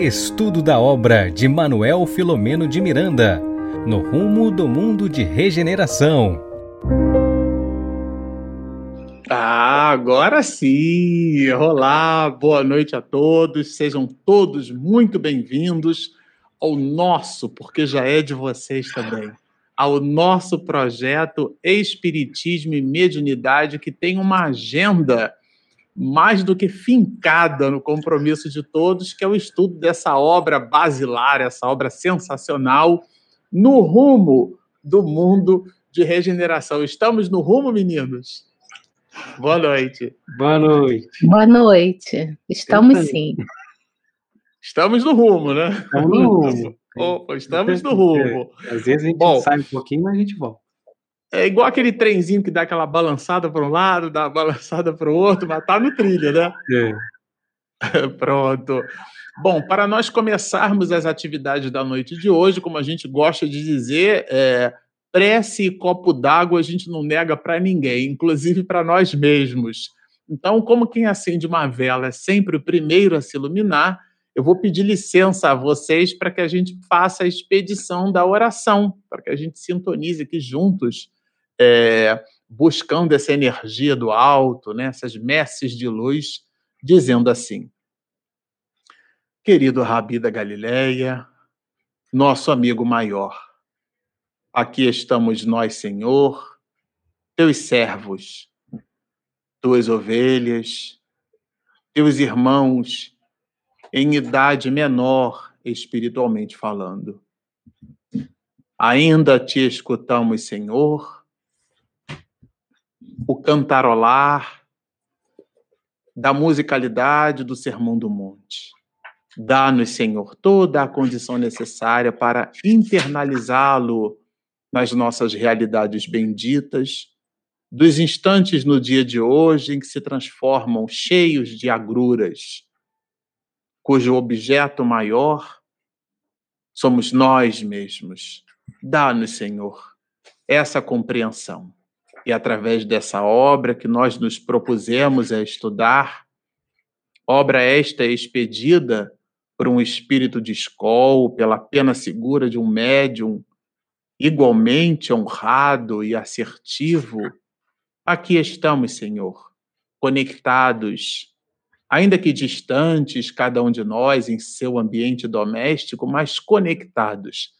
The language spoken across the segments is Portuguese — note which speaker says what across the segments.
Speaker 1: Estudo da obra de Manuel Filomeno de Miranda, no rumo do mundo de regeneração.
Speaker 2: Ah, agora sim! Olá, boa noite a todos, sejam todos muito bem-vindos ao nosso, porque já é de vocês também, ao nosso projeto Espiritismo e Mediunidade, que tem uma agenda mais do que fincada no compromisso de todos, que é o estudo dessa obra basilar, essa obra sensacional, no rumo do mundo de regeneração. Estamos no rumo, meninos? Boa noite.
Speaker 3: Boa noite.
Speaker 4: Boa noite. Estamos sim.
Speaker 2: Estamos no rumo, né?
Speaker 3: Estamos no rumo.
Speaker 2: Opa, estamos no rumo.
Speaker 3: Às vezes a gente Bom, sai um pouquinho, mas a gente volta.
Speaker 2: É igual aquele trenzinho que dá aquela balançada para um lado, dá uma balançada para o outro, mas tá no trilho, né? É. Pronto. Bom, para nós começarmos as atividades da noite de hoje, como a gente gosta de dizer, é, prece e copo d'água a gente não nega para ninguém, inclusive para nós mesmos. Então, como quem acende uma vela é sempre o primeiro a se iluminar, eu vou pedir licença a vocês para que a gente faça a expedição da oração, para que a gente sintonize aqui juntos é, buscando essa energia do alto, né, essas messes de luz, dizendo assim: Querido Rabi da Galileia, nosso amigo maior, aqui estamos nós, Senhor, teus servos, tuas ovelhas, teus irmãos em idade menor, espiritualmente falando. Ainda te escutamos, Senhor, o cantarolar da musicalidade do Sermão do Monte. Dá-nos, Senhor, toda a condição necessária para internalizá-lo nas nossas realidades benditas, dos instantes no dia de hoje em que se transformam cheios de agruras, cujo objeto maior somos nós mesmos. Dá-nos, Senhor, essa compreensão e através dessa obra que nós nos propusemos a estudar, obra esta expedida por um espírito de escola, pela pena segura de um médium igualmente honrado e assertivo, aqui estamos, Senhor, conectados, ainda que distantes, cada um de nós em seu ambiente doméstico, mas conectados,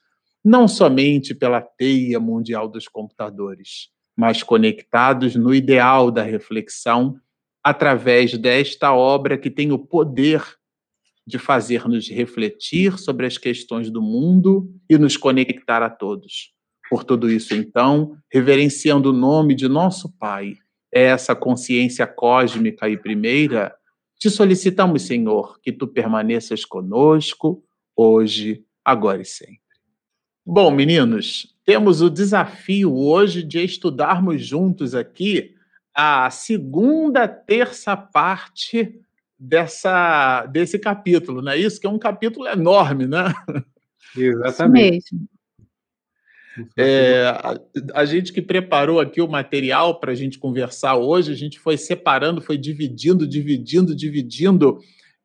Speaker 2: não somente pela teia mundial dos computadores, mas conectados no ideal da reflexão através desta obra que tem o poder de fazer-nos refletir sobre as questões do mundo e nos conectar a todos. Por tudo isso, então, reverenciando o nome de nosso Pai, essa consciência cósmica e primeira, te solicitamos, Senhor, que tu permaneças conosco hoje, agora e sempre. Bom, meninos, temos o desafio hoje de estudarmos juntos aqui a segunda terça parte dessa desse capítulo, não é isso? Que é um capítulo enorme, né?
Speaker 3: Exatamente. Isso
Speaker 2: mesmo. É, a, a, gente que preparou aqui o material para a gente conversar hoje, a gente foi separando, foi dividindo, dividindo, dividindo,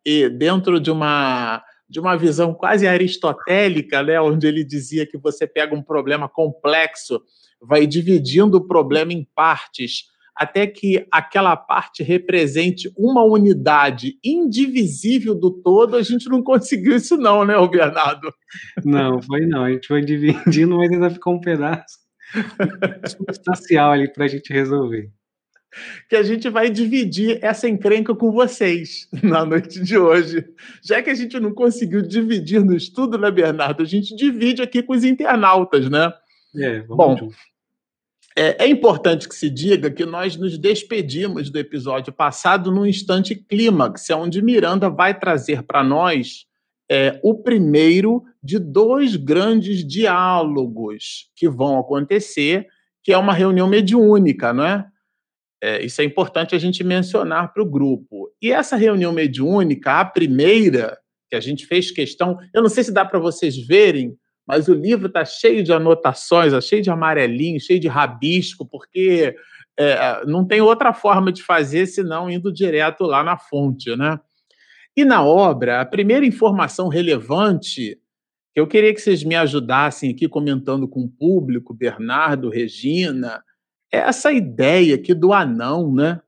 Speaker 2: e dentro de uma de uma visão quase aristotélica, né, onde ele dizia que você pega um problema complexo, vai dividindo o problema em partes, até que aquela parte represente uma unidade indivisível do todo, a gente não conseguiu isso não, né, Bernardo?
Speaker 3: Não, foi não. A gente foi dividindo, mas ainda ficou um pedaço substancial ali para a gente resolver
Speaker 2: que a gente vai dividir essa encrenca com vocês na noite de hoje. Já que a gente não conseguiu dividir no estudo, né, Bernardo? A gente divide aqui com os internautas, né?
Speaker 3: É, vamos Bom,
Speaker 2: é, é, importante que se diga que nós nos despedimos do episódio passado num instante clímax, é onde Miranda vai trazer para nós é, o primeiro de dois grandes diálogos que vão acontecer, que é uma reunião mediúnica, não é? É, isso é importante a gente mencionar para o grupo. E essa reunião mediúnica, a primeira, que a gente fez questão, eu não sei se dá para vocês verem, mas o livro está cheio de anotações, tá cheio de amarelinho, cheio de rabisco, porque é, não tem outra forma de fazer senão indo direto lá na fonte, né? E na obra, a primeira informação relevante que eu queria que vocês me ajudassem aqui comentando com o público, Bernardo, Regina, essa ideia aqui do anão, né?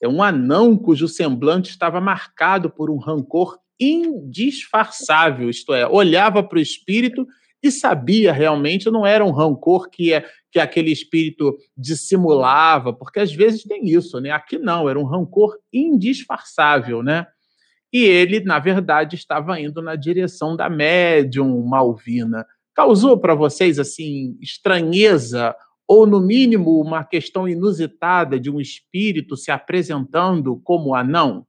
Speaker 2: É um anão cujo semblante estava marcado por um rancor indisfarçável, isto é, olhava para o espírito e sabia realmente, não era um rancor que, é, que aquele espírito dissimulava, porque às vezes tem isso, né? Aqui não, era um rancor indisfarçável, né? E ele, na verdade, estava indo na direção da médium Malvina. Causou para vocês, assim, estranheza ou, no mínimo, uma questão inusitada de um espírito se apresentando como anão?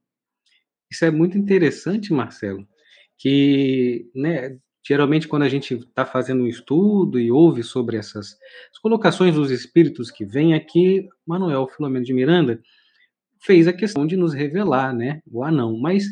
Speaker 3: Isso é muito interessante, Marcelo, que né, geralmente quando a gente está fazendo um estudo e ouve sobre essas colocações dos espíritos que vêm aqui, Manuel Filomeno de Miranda fez a questão de nos revelar, né, o anão. Mas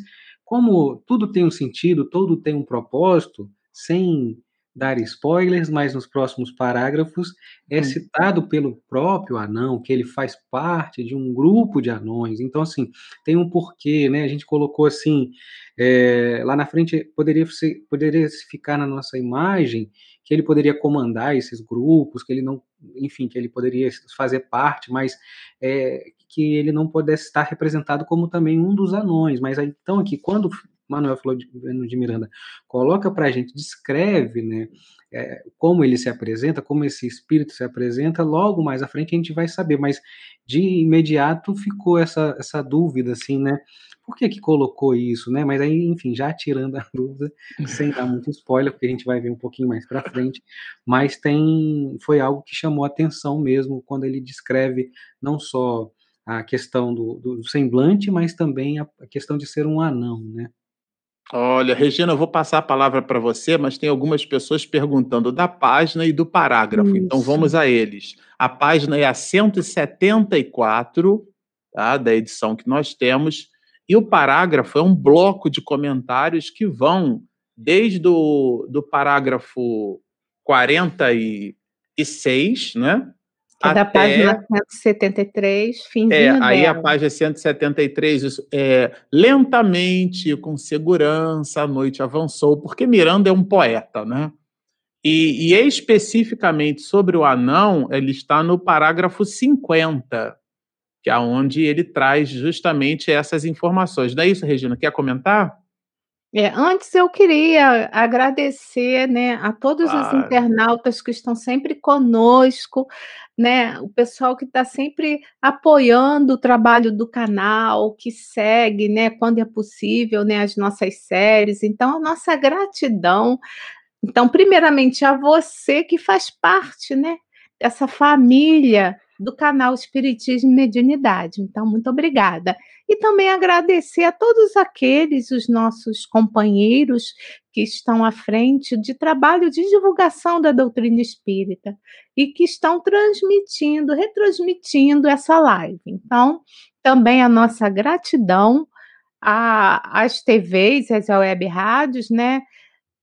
Speaker 3: como tudo tem um sentido, tudo tem um propósito, sem dar spoilers, mas nos próximos parágrafos é hum. citado pelo próprio anão que ele faz parte de um grupo de anões. Então, assim, tem um porquê, né? A gente colocou assim, é, lá na frente poderia, ser, poderia ficar na nossa imagem que ele poderia comandar esses grupos, que ele não, enfim, que ele poderia fazer parte, mas é, que ele não pudesse estar representado como também um dos anões. Mas então aqui, quando Manuel falou de, de Miranda, coloca para a gente, descreve, né, é, como ele se apresenta, como esse espírito se apresenta, logo mais à frente a gente vai saber, mas de imediato ficou essa, essa dúvida, assim, né, por que que colocou isso, né, mas aí, enfim, já tirando a dúvida, sem dar muito spoiler, porque a gente vai ver um pouquinho mais para frente, mas tem, foi algo que chamou atenção mesmo, quando ele descreve não só a questão do, do semblante, mas também a, a questão de ser um anão, né.
Speaker 2: Olha, Regina, eu vou passar a palavra para você, mas tem algumas pessoas perguntando da página e do parágrafo, Isso. então vamos a eles. A página é a 174, tá, da edição que nós temos, e o parágrafo é um bloco de comentários que vão desde o do parágrafo 46, né?
Speaker 4: É da página 173, finzinho É,
Speaker 2: aí
Speaker 4: dela.
Speaker 2: a página 173, isso, é, lentamente, com segurança, a noite avançou, porque Miranda é um poeta, né? E, e especificamente sobre o anão, ele está no parágrafo 50, que é onde ele traz justamente essas informações. Não é isso, Regina? Quer comentar?
Speaker 4: É, antes eu queria agradecer, né, a todos os internautas que estão sempre conosco, né, o pessoal que está sempre apoiando o trabalho do canal, que segue, né, quando é possível, né, as nossas séries. Então, a nossa gratidão. Então, primeiramente a você que faz parte, né, dessa família do canal Espiritismo e Mediunidade. Então, muito obrigada. E também agradecer a todos aqueles, os nossos companheiros que estão à frente de trabalho de divulgação da doutrina espírita e que estão transmitindo, retransmitindo essa live. Então, também a nossa gratidão às TVs, às web rádios, né?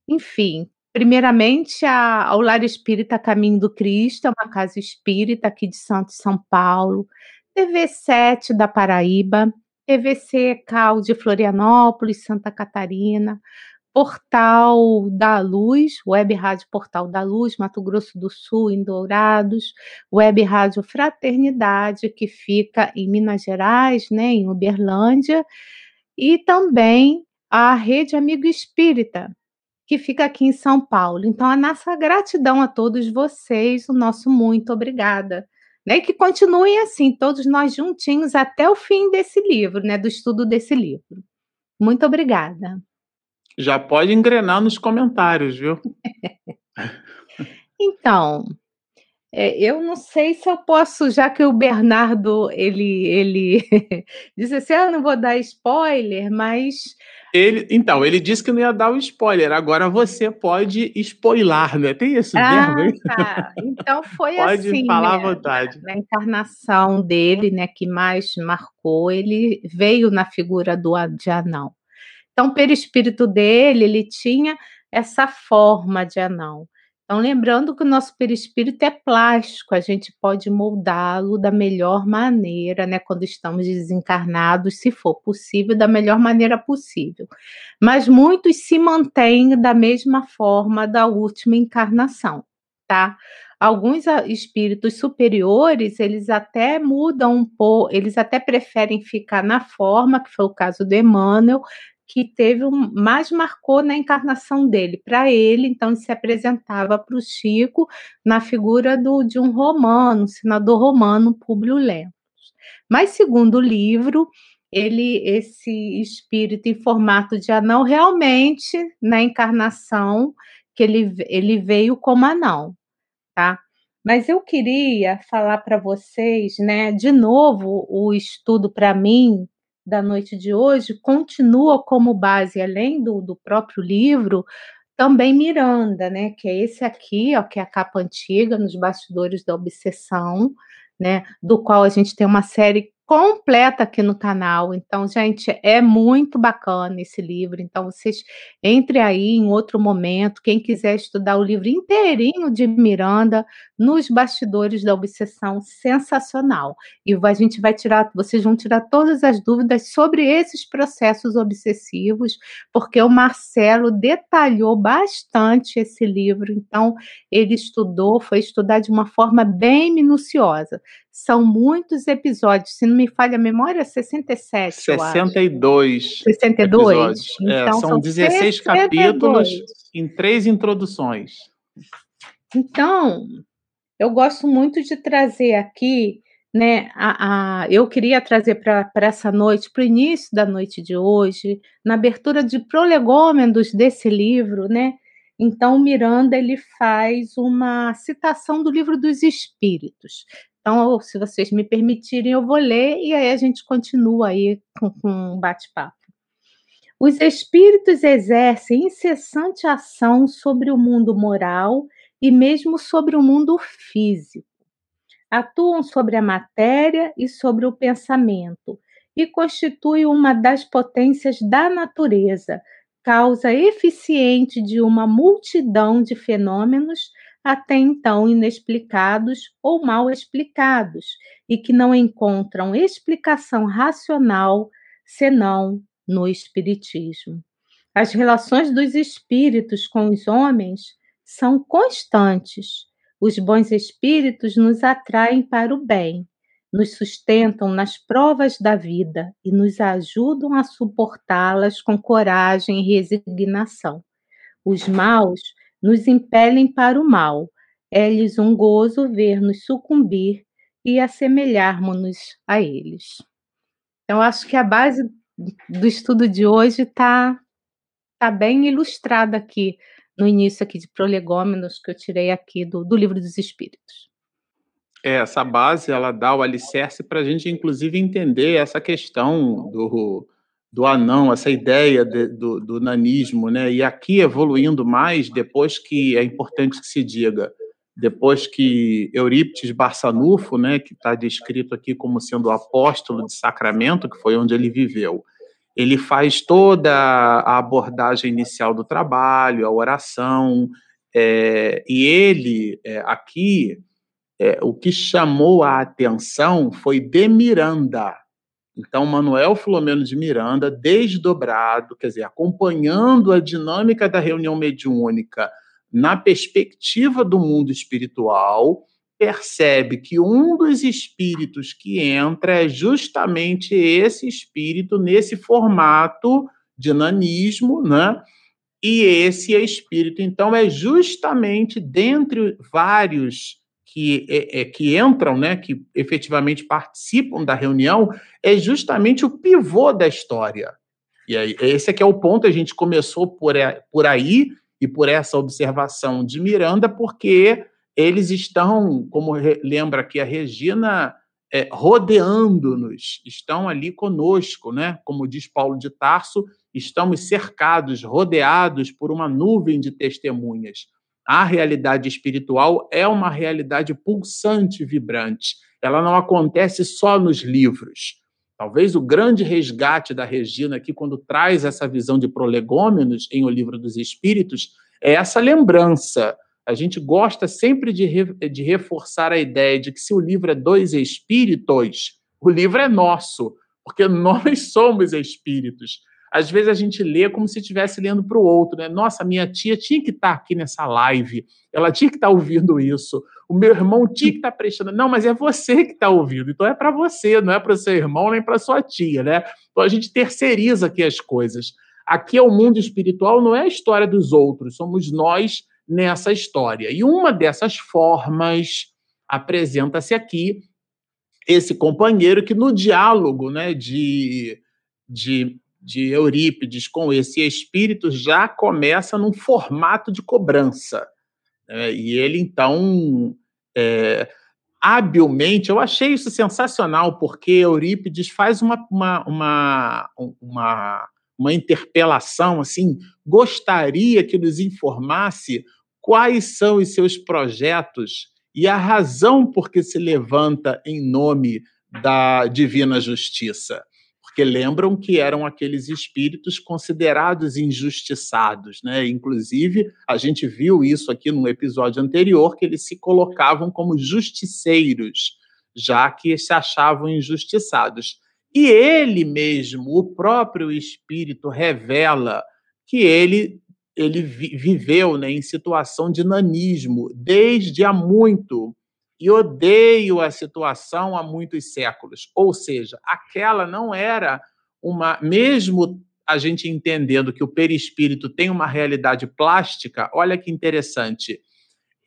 Speaker 4: Enfim, Primeiramente, a, ao Lar Espírita Caminho do Cristo, é uma casa espírita aqui de Santo São Paulo, TV7 da Paraíba, TVC Cal de Florianópolis, Santa Catarina, Portal da Luz, Web Rádio Portal da Luz, Mato Grosso do Sul, em Dourados, Web Rádio Fraternidade, que fica em Minas Gerais, né, em Uberlândia, e também a Rede Amigo Espírita, que fica aqui em São Paulo. Então, a nossa gratidão a todos vocês, o nosso muito obrigada. Né? E que continuem assim, todos nós juntinhos até o fim desse livro, né? do estudo desse livro. Muito obrigada.
Speaker 2: Já pode engrenar nos comentários, viu?
Speaker 4: então, é, eu não sei se eu posso, já que o Bernardo ele ele disse assim, ah, eu não vou dar spoiler, mas
Speaker 2: ele, então, ele disse que não ia dar o spoiler. Agora você pode spoiler, né? Tem esse
Speaker 4: ah, verbo, Tá. Então foi
Speaker 2: pode
Speaker 4: assim.
Speaker 2: Pode falar né? à vontade.
Speaker 4: A encarnação dele, né, que mais marcou, ele veio na figura do de anão. Então, pelo espírito dele, ele tinha essa forma de anão. Então, lembrando que o nosso perispírito é plástico, a gente pode moldá-lo da melhor maneira, né, quando estamos desencarnados, se for possível, da melhor maneira possível. Mas muitos se mantêm da mesma forma da última encarnação, tá? Alguns ah, espíritos superiores, eles até mudam um pouco, eles até preferem ficar na forma, que foi o caso do Emmanuel, que teve um, mais marcou na encarnação dele. Para ele, então, ele se apresentava para o Chico na figura do, de um romano, um senador romano, Públio Lentulus. Mas, segundo o livro, ele, esse espírito em formato de anão, realmente, na encarnação, que ele, ele veio como anão, tá? Mas eu queria falar para vocês, né, de novo, o estudo para mim da noite de hoje continua como base, além do, do próprio livro, também Miranda, né? Que é esse aqui, ó, que é a capa antiga, nos bastidores da obsessão, né? Do qual a gente tem uma série completa aqui no canal. Então, gente, é muito bacana esse livro. Então, vocês entrem aí em outro momento. Quem quiser estudar o livro inteirinho de Miranda, nos bastidores da obsessão, sensacional. E a gente vai tirar, vocês vão tirar todas as dúvidas sobre esses processos obsessivos, porque o Marcelo detalhou bastante esse livro. Então, ele estudou, foi estudar de uma forma bem minuciosa. São muitos episódios, se não me falha a memória, 67.
Speaker 2: 62.
Speaker 4: 62?
Speaker 2: Episódios. É, então, é, são, são 16 62. capítulos em três introduções.
Speaker 4: Então, eu gosto muito de trazer aqui, né? A, a eu queria trazer para essa noite, para o início da noite de hoje, na abertura de prolegômenos desse livro, né? Então, Miranda ele faz uma citação do livro dos Espíritos. Então, se vocês me permitirem, eu vou ler e aí a gente continua aí com, com um bate-papo. Os espíritos exercem incessante ação sobre o mundo moral e mesmo sobre o mundo físico. Atuam sobre a matéria e sobre o pensamento e constituem uma das potências da natureza, causa eficiente de uma multidão de fenômenos até então inexplicados ou mal explicados e que não encontram explicação racional senão no Espiritismo. As relações dos espíritos com os homens são constantes. Os bons espíritos nos atraem para o bem, nos sustentam nas provas da vida e nos ajudam a suportá-las com coragem e resignação. Os maus nos impelem para o mal. É-lhes um gozo ver-nos sucumbir e assemelharmos-nos a eles. Então, acho que a base do estudo de hoje está tá bem ilustrada aqui no início aqui de prolegômenos que eu tirei aqui do, do livro dos Espíritos.
Speaker 2: É, essa base ela dá o alicerce para a gente, inclusive, entender essa questão do, do anão, essa ideia de, do, do nanismo, né? E aqui evoluindo mais, depois que é importante que se diga, depois que Eurípides Barçanufo, né, que está descrito aqui como sendo o apóstolo de Sacramento, que foi onde ele viveu, ele faz toda a abordagem inicial do trabalho, a oração, é, e ele, é, aqui, é, o que chamou a atenção foi de Miranda, então, Manuel Filomeno de Miranda, desdobrado, quer dizer, acompanhando a dinâmica da reunião mediúnica na perspectiva do mundo espiritual, percebe que um dos espíritos que entra é justamente esse espírito nesse formato de nanismo, né? E esse espírito, então, é justamente dentre vários que, é, é, que entram, né, que efetivamente participam da reunião, é justamente o pivô da história. E aí, esse é que é o ponto, a gente começou por, por aí e por essa observação de Miranda, porque eles estão, como lembra aqui a Regina, é, rodeando-nos, estão ali conosco, né? Como diz Paulo de Tarso, estamos cercados, rodeados por uma nuvem de testemunhas a realidade espiritual é uma realidade pulsante, vibrante. Ela não acontece só nos livros. Talvez o grande resgate da Regina aqui, quando traz essa visão de prolegômenos em O Livro dos Espíritos, é essa lembrança. A gente gosta sempre de, re, de reforçar a ideia de que se o livro é dois espíritos, o livro é nosso, porque nós somos espíritos. Às vezes a gente lê como se estivesse lendo para o outro, né? Nossa, minha tia tinha que estar tá aqui nessa live, ela tinha que estar tá ouvindo isso, o meu irmão tinha que estar tá prestando. Não, mas é você que está ouvindo, então é para você, não é para o seu irmão nem para sua tia, né? Então a gente terceiriza aqui as coisas. Aqui é o mundo espiritual, não é a história dos outros, somos nós nessa história. E uma dessas formas apresenta-se aqui esse companheiro que no diálogo né, de, de de Eurípides com esse espírito já começa num formato de cobrança. Né? E ele, então, é, habilmente, eu achei isso sensacional, porque Eurípides faz uma, uma, uma, uma, uma interpelação assim, gostaria que nos informasse quais são os seus projetos e a razão por que se levanta em nome da divina justiça porque lembram que eram aqueles espíritos considerados injustiçados, né? Inclusive, a gente viu isso aqui no episódio anterior, que eles se colocavam como justiceiros, já que se achavam injustiçados. E ele mesmo, o próprio espírito, revela que ele ele viveu né, em situação de nanismo desde há muito e odeio a situação há muitos séculos. Ou seja, aquela não era uma. Mesmo a gente entendendo que o perispírito tem uma realidade plástica, olha que interessante.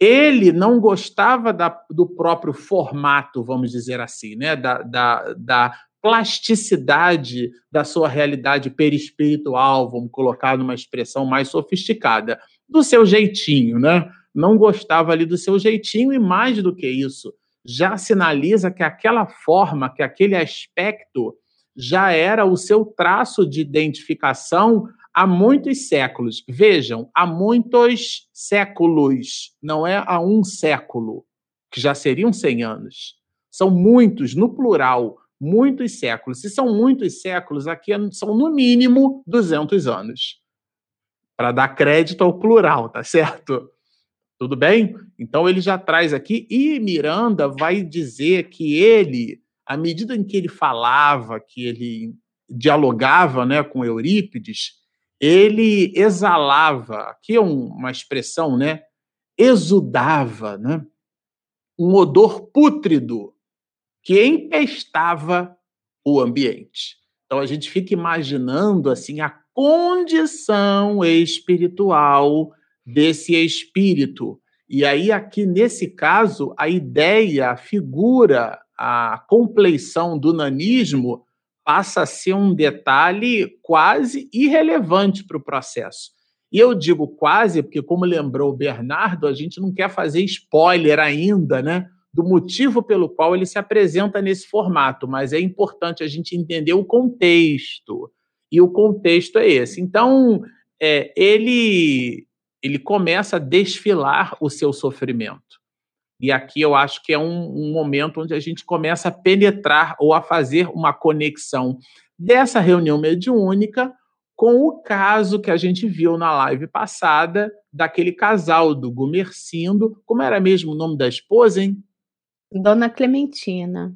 Speaker 2: Ele não gostava da, do próprio formato, vamos dizer assim, né? da, da, da plasticidade da sua realidade perispiritual, vamos colocar numa expressão mais sofisticada, do seu jeitinho, né? não gostava ali do seu jeitinho e mais do que isso, já sinaliza que aquela forma, que aquele aspecto já era o seu traço de identificação há muitos séculos. Vejam, há muitos séculos, não é há um século, que já seriam 100 anos. São muitos, no plural, muitos séculos. Se são muitos séculos, aqui são no mínimo 200 anos. Para dar crédito ao plural, tá certo? Tudo bem? Então ele já traz aqui, e Miranda vai dizer que ele, à medida em que ele falava, que ele dialogava né, com Eurípides, ele exalava, aqui é uma expressão, né? Exudava, né? Um odor pútrido que empestava o ambiente. Então a gente fica imaginando assim a condição espiritual desse espírito. E aí, aqui nesse caso, a ideia, a figura, a compleição do nanismo passa a ser um detalhe quase irrelevante para o processo. E eu digo quase, porque, como lembrou o Bernardo, a gente não quer fazer spoiler ainda, né? Do motivo pelo qual ele se apresenta nesse formato, mas é importante a gente entender o contexto. E o contexto é esse. Então, é, ele ele começa a desfilar o seu sofrimento. E aqui eu acho que é um, um, momento onde a gente começa a penetrar ou a fazer uma conexão dessa reunião mediúnica com o caso que a gente viu na live passada daquele casal do Gumercindo. Como era mesmo o nome da esposa, hein?
Speaker 4: Dona Clementina.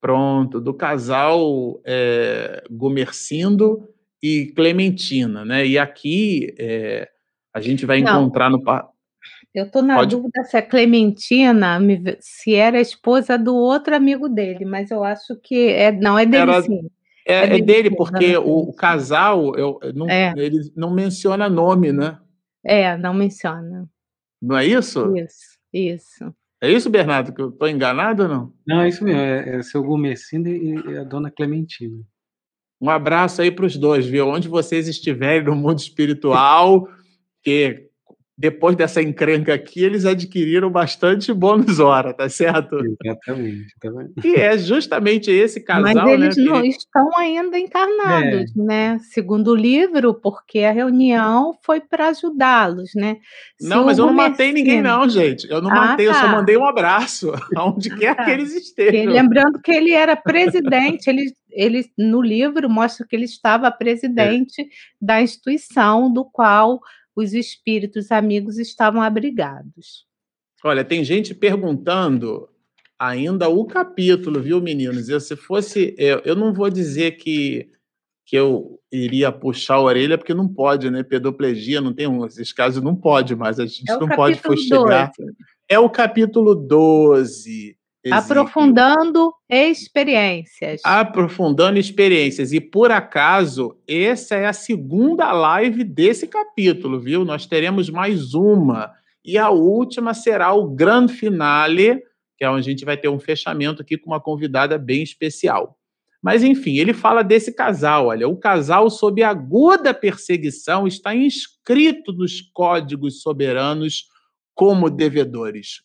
Speaker 2: Pronto, do casal é, Gumercindo e Clementina, né? E aqui é, a gente vai não. encontrar no.
Speaker 4: Eu estou na Pode... dúvida se a Clementina se era esposa do outro amigo dele, mas eu acho que é, não é dele era... sim.
Speaker 2: É, é, é dele, porque o, o, casal eu, não, é. ele não menciona nome, né?
Speaker 4: É, não menciona.
Speaker 2: Não é isso?
Speaker 4: Isso, isso.
Speaker 2: É isso, Bernardo, que eu estou enganado ou não?
Speaker 3: Não, é isso mesmo, é, é seu Gomecindo e a dona Clementina.
Speaker 2: Um abraço aí para os dois, viu? Onde vocês estiverem no mundo espiritual, porque depois dessa encrenca aqui, eles adquiriram bastante bônus hora, tá certo?
Speaker 3: Exatamente. Tá
Speaker 2: e é justamente esse casal.
Speaker 4: Mas eles né, não que... estão ainda encarnados, é. né? Segundo o livro, porque a reunião foi para ajudá-los, né?
Speaker 2: Se não, mas eu não matei ninguém, não, gente. Eu não ah, matei, tá. eu só tá. mandei um abraço, aonde quer que eles estejam.
Speaker 4: lembrando que ele era presidente, ele, ele no livro mostra que ele estava presidente é. da instituição do qual os espíritos amigos estavam abrigados.
Speaker 2: Olha, tem gente perguntando ainda o capítulo, viu, meninos? Eu, se fosse, eu, eu não vou dizer que que eu iria puxar a orelha, porque não pode, né? Pedoplegia não tem um, esses casos não pode, mas a gente é não pode fustigar. 12. É o capítulo 12.
Speaker 4: Aprofundando experiências.
Speaker 2: Aprofundando experiências. E por acaso, essa é a segunda live desse capítulo, viu? Nós teremos mais uma. E a última será o grande finale, que é onde a gente vai ter um fechamento aqui com uma convidada bem especial. Mas, enfim, ele fala desse casal. Olha, o casal, sob aguda perseguição, está inscrito nos códigos soberanos como devedores.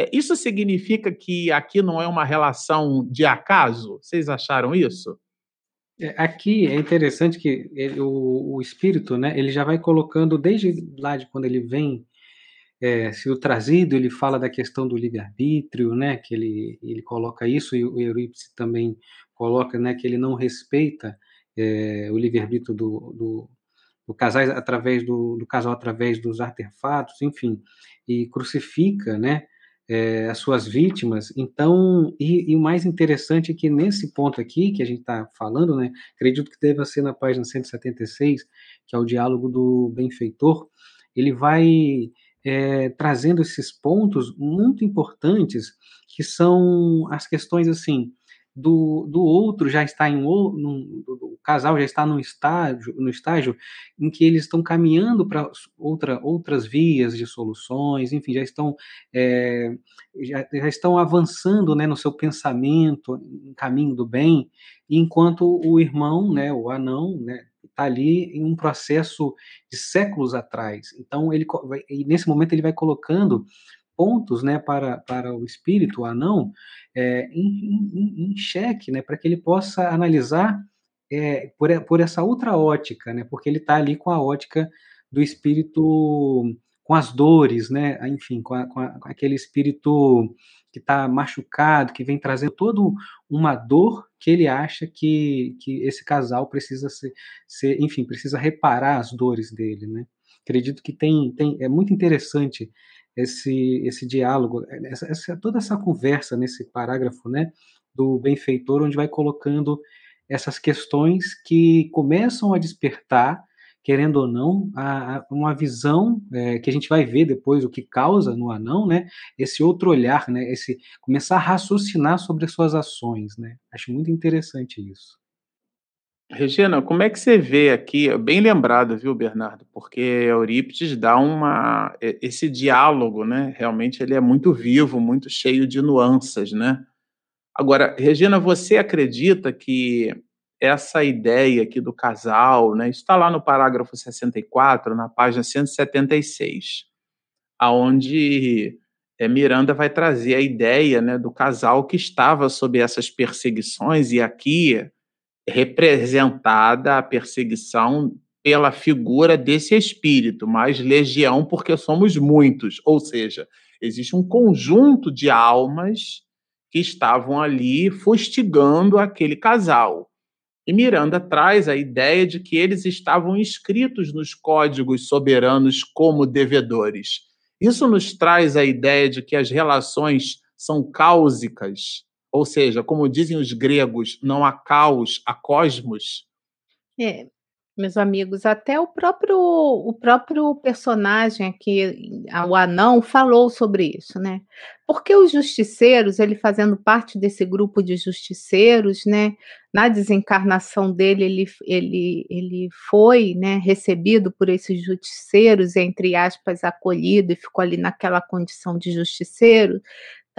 Speaker 2: É, isso significa que aqui não é uma relação de acaso? Vocês acharam isso?
Speaker 3: É, aqui é interessante que ele, o, o, espírito, né, ele já vai colocando desde lá de quando ele vem é, sido trazido, ele fala da questão do livre-arbítrio, né, que ele, ele coloca isso, e o Eurípides também coloca né, que ele não respeita é, o livre-arbítrio do, do, do, através do, do, casal através dos artefatos, enfim, e crucifica, né, é, as suas vítimas. Então, e, e, o mais interessante é que nesse ponto aqui que a gente está falando, né, acredito que deva ser na página 176, que é o diálogo do benfeitor, ele vai é, trazendo esses pontos muito importantes que são as questões assim do, do outro já está em num, o casal já está no estágio no estágio em que eles estão caminhando para outra, outras vias de soluções enfim já estão é, já, já, estão avançando né, no seu pensamento em caminho do bem enquanto o irmão né o anão né está ali em um processo de séculos atrás. Então ele nesse momento ele vai colocando pontos né, para, para o espírito, o anão, é, em, em, em xeque, né, para que ele possa analisar é, por, por essa outra ótica, né, porque ele está ali com a ótica do espírito, com as dores, né, enfim, com, a, com, a, com aquele espírito que está machucado, que vem trazendo toda uma dor que ele acha que, que esse casal precisa ser, ser, enfim, precisa reparar as dores dele, né? Acredito que tem, tem é muito interessante esse, esse diálogo, essa, essa, toda essa conversa nesse parágrafo né, do benfeitor, onde vai colocando essas questões que começam a despertar, querendo ou não, a, a uma visão é, que a gente vai ver depois o que causa no anão, né? Esse outro olhar, né? Esse começar a raciocinar sobre as suas ações, né? Acho muito interessante isso.
Speaker 2: Regina, como é que você vê aqui, bem lembrado, viu, Bernardo? Porque Eurípides dá uma esse diálogo, né? Realmente ele é muito vivo, muito cheio de nuances, né? Agora, Regina, você acredita que essa ideia aqui do casal, né? Está lá no parágrafo 64, na página 176, aonde é, Miranda vai trazer a ideia, né, do casal que estava sob essas perseguições e aqui representada a perseguição pela figura desse espírito, mas legião porque somos muitos, ou seja, existe um conjunto de almas que estavam ali fustigando aquele casal. E Miranda traz a ideia de que eles estavam inscritos nos códigos soberanos como devedores. Isso nos traz a ideia de que as relações são cáusicas, ou seja, como dizem os gregos, não há caos, há cosmos.
Speaker 4: É, meus amigos, até o próprio o próprio personagem aqui, o anão, falou sobre isso, né? Porque os justiceiros, ele fazendo parte desse grupo de justiceiros, né? Na desencarnação dele, ele, ele, ele foi, né, recebido por esses justiceiros, entre aspas, acolhido e ficou ali naquela condição de justiceiro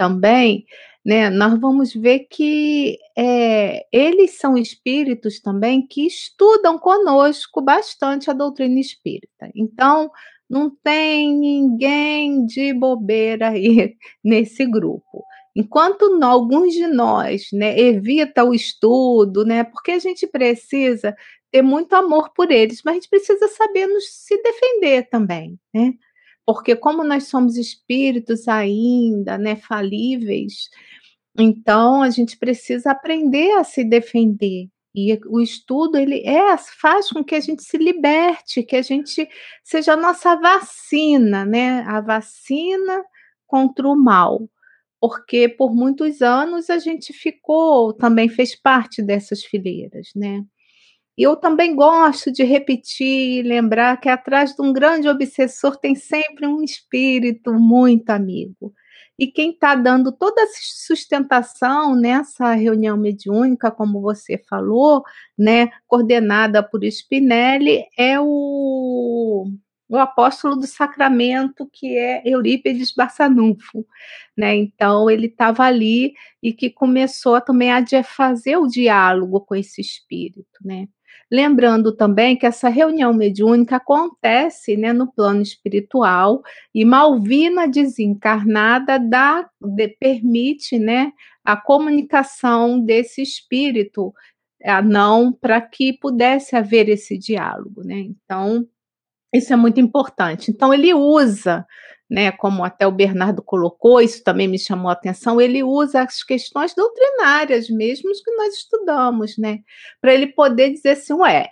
Speaker 4: também né, nós vamos ver que é, eles são espíritos também que estudam conosco bastante a doutrina espírita. Então, não tem ninguém de bobeira aí nesse grupo. Enquanto alguns de nós né, evita o estudo, né, porque a gente precisa ter muito amor por eles, mas a gente precisa saber nos se defender também, né? Porque como nós somos espíritos ainda, né, falíveis, então a gente precisa aprender a se defender, E o estudo ele é faz com que a gente se liberte, que a gente seja a nossa vacina, né, a vacina contra o mal. Porque por muitos anos a gente ficou também fez parte dessas fileiras, né. Eu também gosto de repetir e lembrar que atrás de um grande obsessor tem sempre um espírito muito amigo. E quem está dando toda a sustentação nessa reunião mediúnica, como você falou, né, coordenada por Spinelli, é o, o apóstolo do sacramento, que é Eurípides Barçanufo. Né? Então, ele estava ali e que começou também a fazer o diálogo com esse espírito. Né? Lembrando também que essa reunião mediúnica acontece né, no plano espiritual e Malvina desencarnada dá, de, permite né, a comunicação desse espírito não para que pudesse haver esse diálogo. Né? Então, isso é muito importante. Então, ele usa né, como até o Bernardo colocou, isso também me chamou a atenção, ele usa as questões doutrinárias mesmo que nós estudamos, né, para ele poder dizer assim, ué,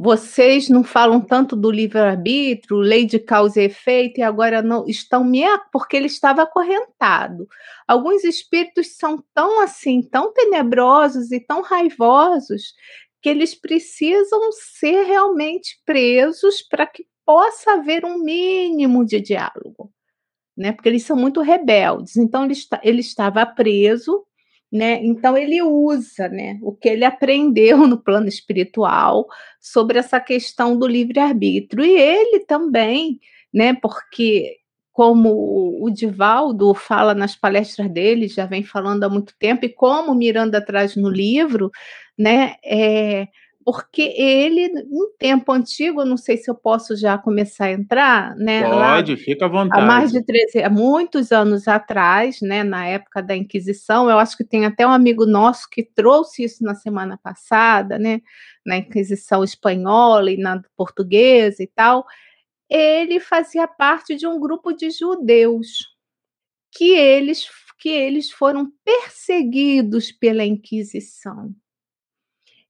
Speaker 4: vocês não falam tanto do livre-arbítrio, lei de causa e efeito, e agora não estão me porque ele estava acorrentado. Alguns espíritos são tão assim, tão tenebrosos e tão raivosos que eles precisam ser realmente presos para que possa haver um mínimo de diálogo, né? Porque eles são muito rebeldes. Então ele, está, ele estava preso, né? Então ele usa, né, o que ele aprendeu no plano espiritual sobre essa questão do livre arbítrio. E ele também, né? Porque como o Divaldo fala nas palestras dele, já vem falando há muito tempo, e como Miranda traz no livro, né? É, porque ele, em tempo antigo, não sei se eu posso já começar a entrar, né?
Speaker 2: Pode, lá, fica à vontade.
Speaker 4: Há mais de 13, há muitos anos atrás, né, na época da Inquisição, eu acho que tem até um amigo nosso que trouxe isso na semana passada, né, na Inquisição espanhola e na portuguesa e tal. Ele fazia parte de um grupo de judeus que eles que eles foram perseguidos pela Inquisição.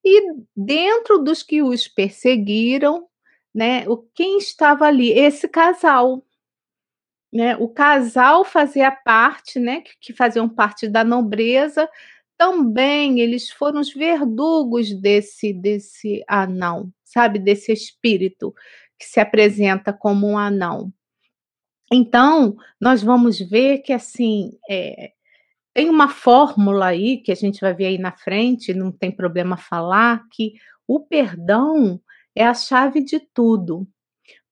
Speaker 4: E dentro dos que os perseguiram, né, quem estava ali? Esse casal. Né? O casal fazia parte, né, que, que faziam parte da nobreza, também eles foram os verdugos desse desse anão, sabe, desse espírito que se apresenta como um anão. Então, nós vamos ver que assim, é, tem uma fórmula aí que a gente vai ver aí na frente, não tem problema falar, que o perdão é a chave de tudo.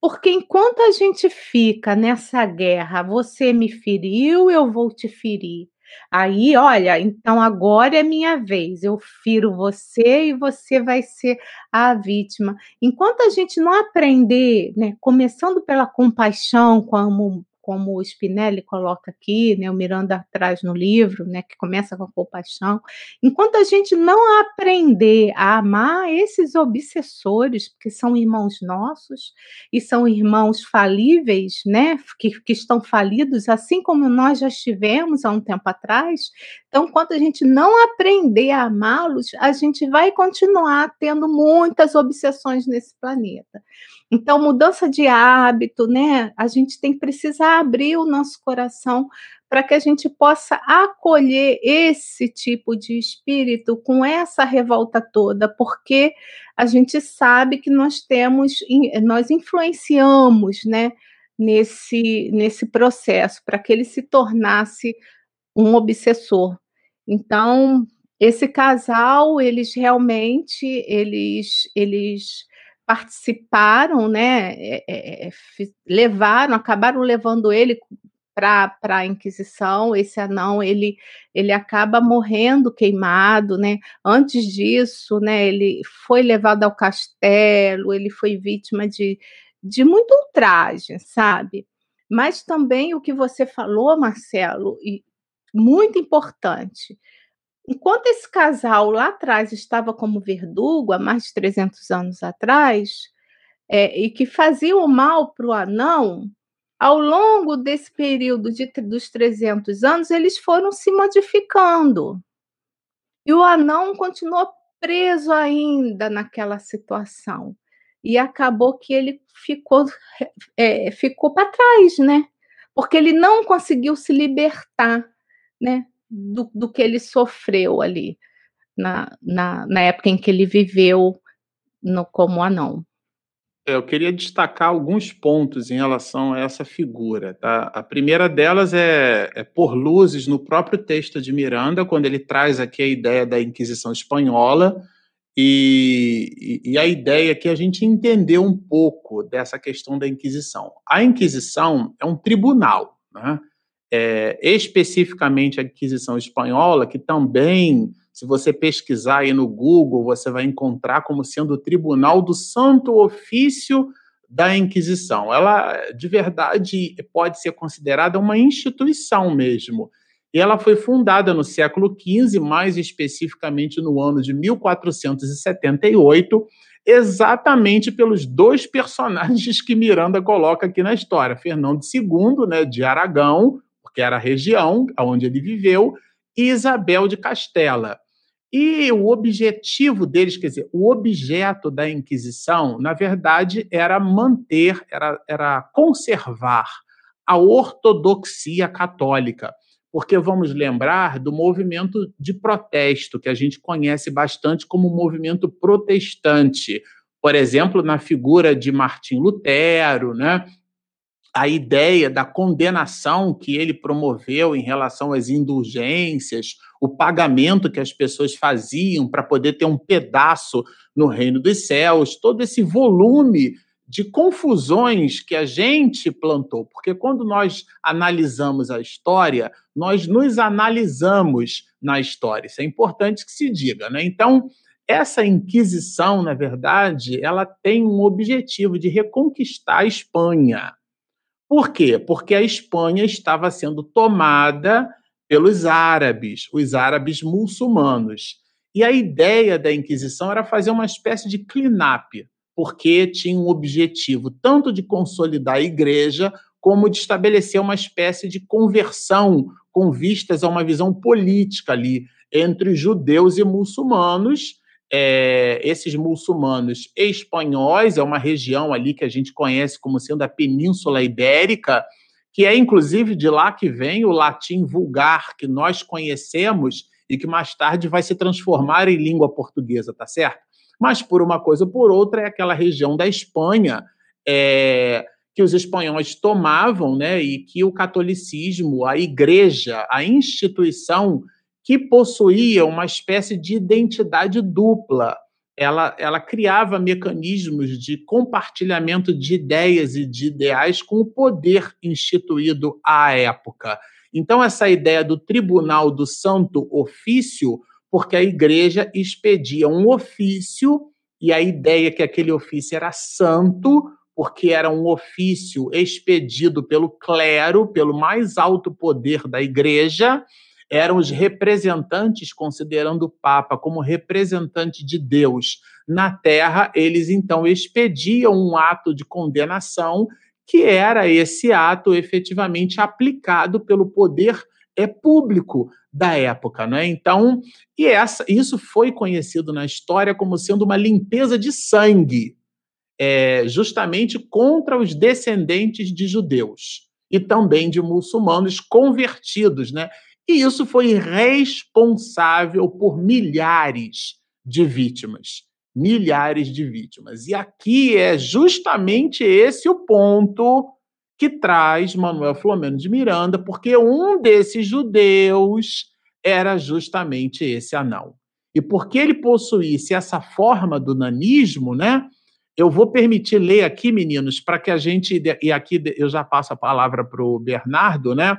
Speaker 4: Porque enquanto a gente fica nessa guerra, você me feriu, eu vou te ferir. Aí, olha, então agora é minha vez, eu firo você e você vai ser a vítima. Enquanto a gente não aprender, né, começando pela compaixão, como como o Spinelli coloca aqui, né, o Miranda traz no livro, né, que começa com a compaixão, enquanto a gente não aprender a amar esses obsessores, porque são irmãos nossos e são irmãos falíveis, né, que, que estão falidos, assim como nós já estivemos há um tempo atrás, então, enquanto a gente não aprender a amá-los, a gente vai continuar tendo muitas obsessões nesse planeta. Então, mudança de hábito, né? A gente tem que precisar abrir o nosso coração para que a gente possa acolher esse tipo de espírito com essa revolta toda, porque a gente sabe que nós temos, nós influenciamos, né, nesse, nesse processo, para que ele se tornasse um obsessor. Então, esse casal, eles realmente, eles, eles participaram, né, é, é, é levaram, acabaram levando ele para a Inquisição, esse anão, ele, ele acaba morrendo queimado, né, antes disso, né, ele foi levado ao castelo, ele foi vítima de, de muito ultraje, sabe, mas também o que você falou, Marcelo, e muito importante, Enquanto esse casal lá atrás estava como verdugo, há mais de 300 anos atrás, é, e que fazia o mal para o anão, ao longo desse período de, dos 300 anos, eles foram se modificando. E o anão continuou preso ainda naquela situação. E acabou que ele ficou, é, ficou para trás, né? Porque ele não conseguiu se libertar, né? Do, do que ele sofreu ali, na, na, na época em que ele viveu no, como anão.
Speaker 2: Eu queria destacar alguns pontos em relação a essa figura. Tá? A primeira delas é, é por luzes no próprio texto de Miranda, quando ele traz aqui a ideia da Inquisição Espanhola, e, e, a ideia que a gente entendeu um pouco dessa questão da Inquisição. A Inquisição é um tribunal, né? É, especificamente a Inquisição Espanhola, que também se você pesquisar aí no Google, você vai encontrar como sendo o Tribunal do Santo Ofício da Inquisição. Ela, de verdade, pode ser considerada uma instituição mesmo. E ela foi fundada no século XV, mais especificamente no ano de 1478, exatamente pelos dois personagens que Miranda coloca aqui na história: Fernando II, né, de Aragão, porque era a região onde ele viveu, e Isabel de Castela. E o objetivo deles, quer dizer, o objeto da Inquisição, na verdade, era manter, era, era conservar a ortodoxia católica. Porque vamos lembrar do movimento de protesto, que a gente conhece bastante como movimento protestante. Por exemplo, na figura de Martim Lutero, né? A ideia da condenação que ele promoveu em relação às indulgências, o pagamento que as pessoas faziam para poder ter um pedaço no reino dos céus, todo esse volume de confusões que a gente plantou, porque quando nós analisamos a história, nós nos analisamos na história. Isso é importante que se diga, né? Então, essa inquisição, na verdade, ela tem um objetivo de reconquistar a Espanha por quê? Porque a Espanha estava sendo tomada pelos árabes, os árabes muçulmanos. E a ideia da Inquisição era fazer uma espécie de clean-up, porque tinha um objetivo tanto de consolidar a igreja, como de estabelecer uma espécie de conversão com vistas a uma visão política ali entre judeus e muçulmanos, é, esses muçulmanos espanhóis, é uma região ali que a gente conhece como sendo a Península Ibérica, que é inclusive de lá que vem o latim vulgar que nós conhecemos e que mais tarde vai se transformar em língua portuguesa, tá certo? Mas por uma coisa ou por outra é aquela região da Espanha é, que os espanhóis tomavam, né, e que o catolicismo, a igreja, a instituição que possuía uma espécie de identidade dupla. Ela, ela criava mecanismos de compartilhamento de ideias e de ideais com o poder instituído à época. Então, essa ideia do tribunal do santo ofício, porque a igreja expedia um ofício, e a ideia é que aquele ofício era santo, porque era um ofício expedido pelo clero, pelo mais alto poder da igreja, eram os representantes, considerando o Papa como representante de Deus na terra, eles então expediam um ato de condenação, que era esse ato efetivamente aplicado pelo poder é público da época, né? Então, e essa, isso foi conhecido na história como sendo uma limpeza de sangue, é, justamente contra os descendentes de judeus e também de muçulmanos convertidos, né? E isso foi responsável por milhares de vítimas. Milhares de vítimas. E aqui é justamente esse o ponto que traz Manuel Flamengo de Miranda, porque um desses judeus era justamente esse anão. E porque ele possuísse essa forma do nanismo, né? Eu vou permitir ler aqui, meninos, para que a gente. E aqui eu já passo a palavra para o Bernardo, né?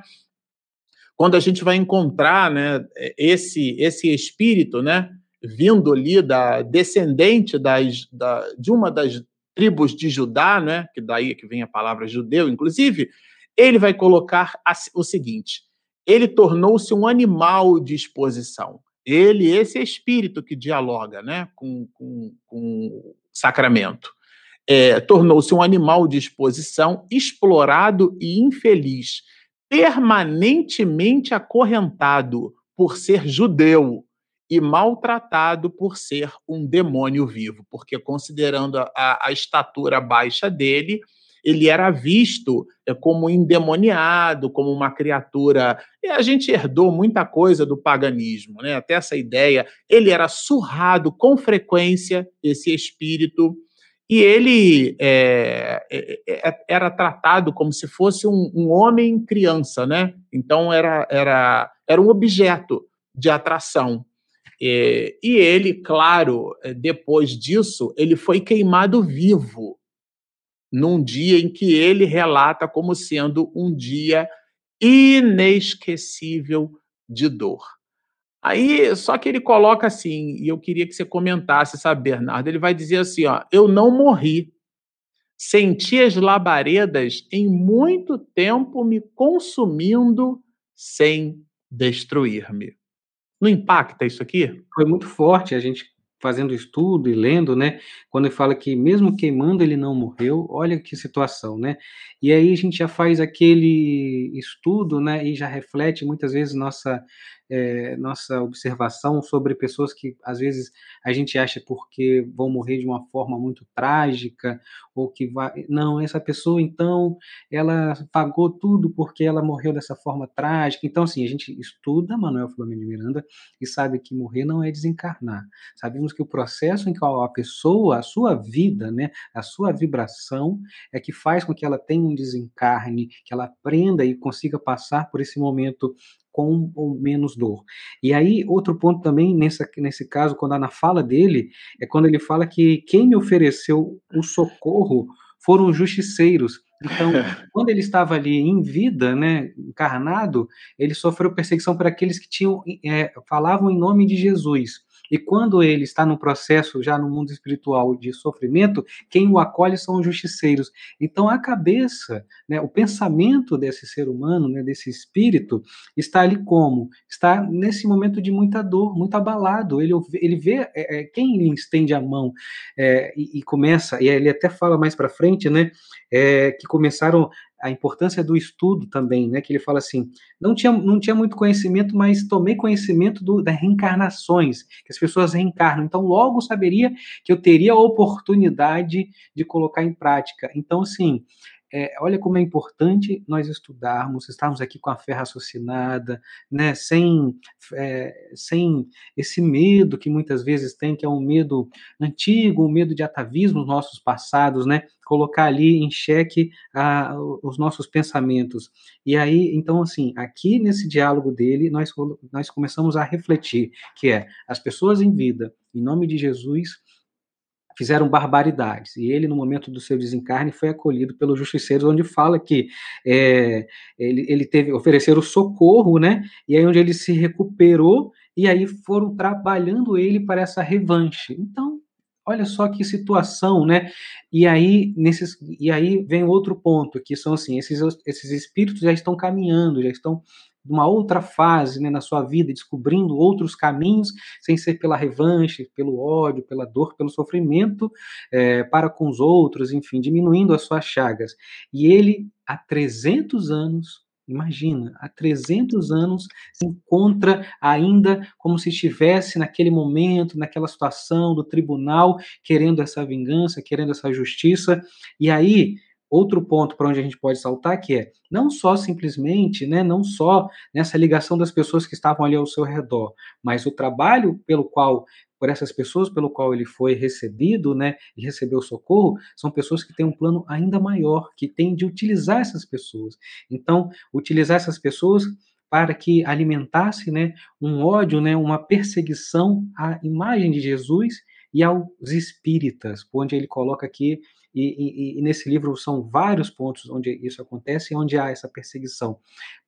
Speaker 2: Quando a gente vai encontrar né, esse, esse espírito né, vindo ali da descendente das, da, de uma das tribos de Judá, né, que daí é que vem a palavra judeu, inclusive, ele vai colocar o seguinte: ele tornou-se um animal de exposição. Ele, esse espírito que dialoga né, com, com, com o sacramento, é, tornou-se um animal de exposição, explorado e infeliz permanentemente acorrentado por ser judeu e maltratado por ser um demônio vivo, porque considerando a, a estatura baixa dele, ele era visto é, como endemoniado, como uma criatura. E a gente herdou muita coisa do paganismo, né? até essa ideia. Ele era surrado com frequência, esse espírito, e ele é, é, é, era tratado como se fosse um, um, homem criança, né? Então era, era, era um objeto de atração. e ele, claro, é, depois disso, ele foi queimado vivo num dia em que ele relata como sendo um dia inesquecível de dor. Aí, só que ele coloca assim, e eu queria que você comentasse, sabe, Bernardo? Ele vai dizer assim: ó, eu não morri. Senti as labaredas em muito tempo me consumindo sem destruir-me. Não impacta isso aqui?
Speaker 3: Foi muito forte. A gente fazendo estudo e lendo, né, quando ele fala que mesmo queimando ele não morreu, olha que situação, né? E aí a gente já faz aquele estudo, né, e já reflete muitas vezes nossa é, nossa observação sobre pessoas que às vezes a gente acha porque vão morrer de uma forma muito trágica ou que vai não essa pessoa então ela pagou tudo porque ela morreu dessa forma trágica. Então assim a gente estuda Manuel Filomeno de Miranda e sabe que morrer não é desencarnar. Sabemos que o processo em que a pessoa a sua vida né a sua vibração é que faz com que ela tenha um desencarne que ela aprenda e consiga passar por esse momento com ou menos dor. E aí, outro ponto também, nessa, nesse caso, quando na fala dele, é quando ele fala que quem me ofereceu o socorro foram os justiceiros. Então, quando ele estava ali em vida, né, encarnado, ele sofreu perseguição por aqueles que tinham, é, falavam em nome de Jesus. E quando ele está no processo, já no mundo espiritual de sofrimento, quem o acolhe são os justiceiros. Então, a cabeça, né, o pensamento desse ser humano, né, desse espírito, está ali como? Está nesse momento de muita dor, muito abalado. Ele, ele vê é, é, quem lhe estende a mão é, e, e, começa, e ele até fala mais para frente, né, é, que começaram a importância do estudo também, né? Que ele fala assim: não tinha, não tinha muito conhecimento, mas tomei conhecimento do, das reencarnações, que as pessoas reencarnam. Então, logo saberia que eu teria a oportunidade de colocar em prática. Então, assim, é, olha como é importante nós estudarmos, estarmos aqui com a fé raciocinada, né, sem, é, sem esse medo que muitas vezes tem, que é um medo antigo, um medo de atavismo nos nossos passados, né, colocar ali em xeque os nossos pensamentos. E aí, então, assim, aqui nesse diálogo dele, nós, nós começamos a refletir, que é, as pessoas em vida, em nome de Jesus, fizeram barbaridades. E ele, no momento do seu desencarne, foi acolhido pelos justiceiros, onde fala que é, ele, ele teve oferecer o socorro, né? E aí onde ele se recuperou e aí foram trabalhando ele para essa revanche. Então, olha só que situação, né? E aí nesses e aí vem outro ponto, que são assim, esses esses espíritos já estão caminhando, já estão uma outra fase né, na sua vida, descobrindo outros caminhos, sem ser pela revanche, pelo ódio, pela dor, pelo sofrimento é, para com os outros, enfim, diminuindo as suas chagas. E ele, há 300 anos, Imagina, há 300 anos se encontra ainda como se estivesse naquele momento, naquela situação do tribunal, querendo essa vingança, querendo essa justiça. E aí outro ponto para onde a gente pode saltar que é não só simplesmente, né, não só nessa ligação das pessoas que estavam ali ao seu redor, mas o trabalho pelo qual por essas pessoas pelo qual ele foi recebido, né, e recebeu socorro, são pessoas que têm um plano ainda maior, que tem de utilizar essas pessoas. Então, utilizar essas pessoas para que alimentasse, né, um ódio, né, uma perseguição à imagem de Jesus e aos espíritas, onde ele coloca aqui e, e, e, nesse livro são vários pontos onde isso acontece, onde há essa perseguição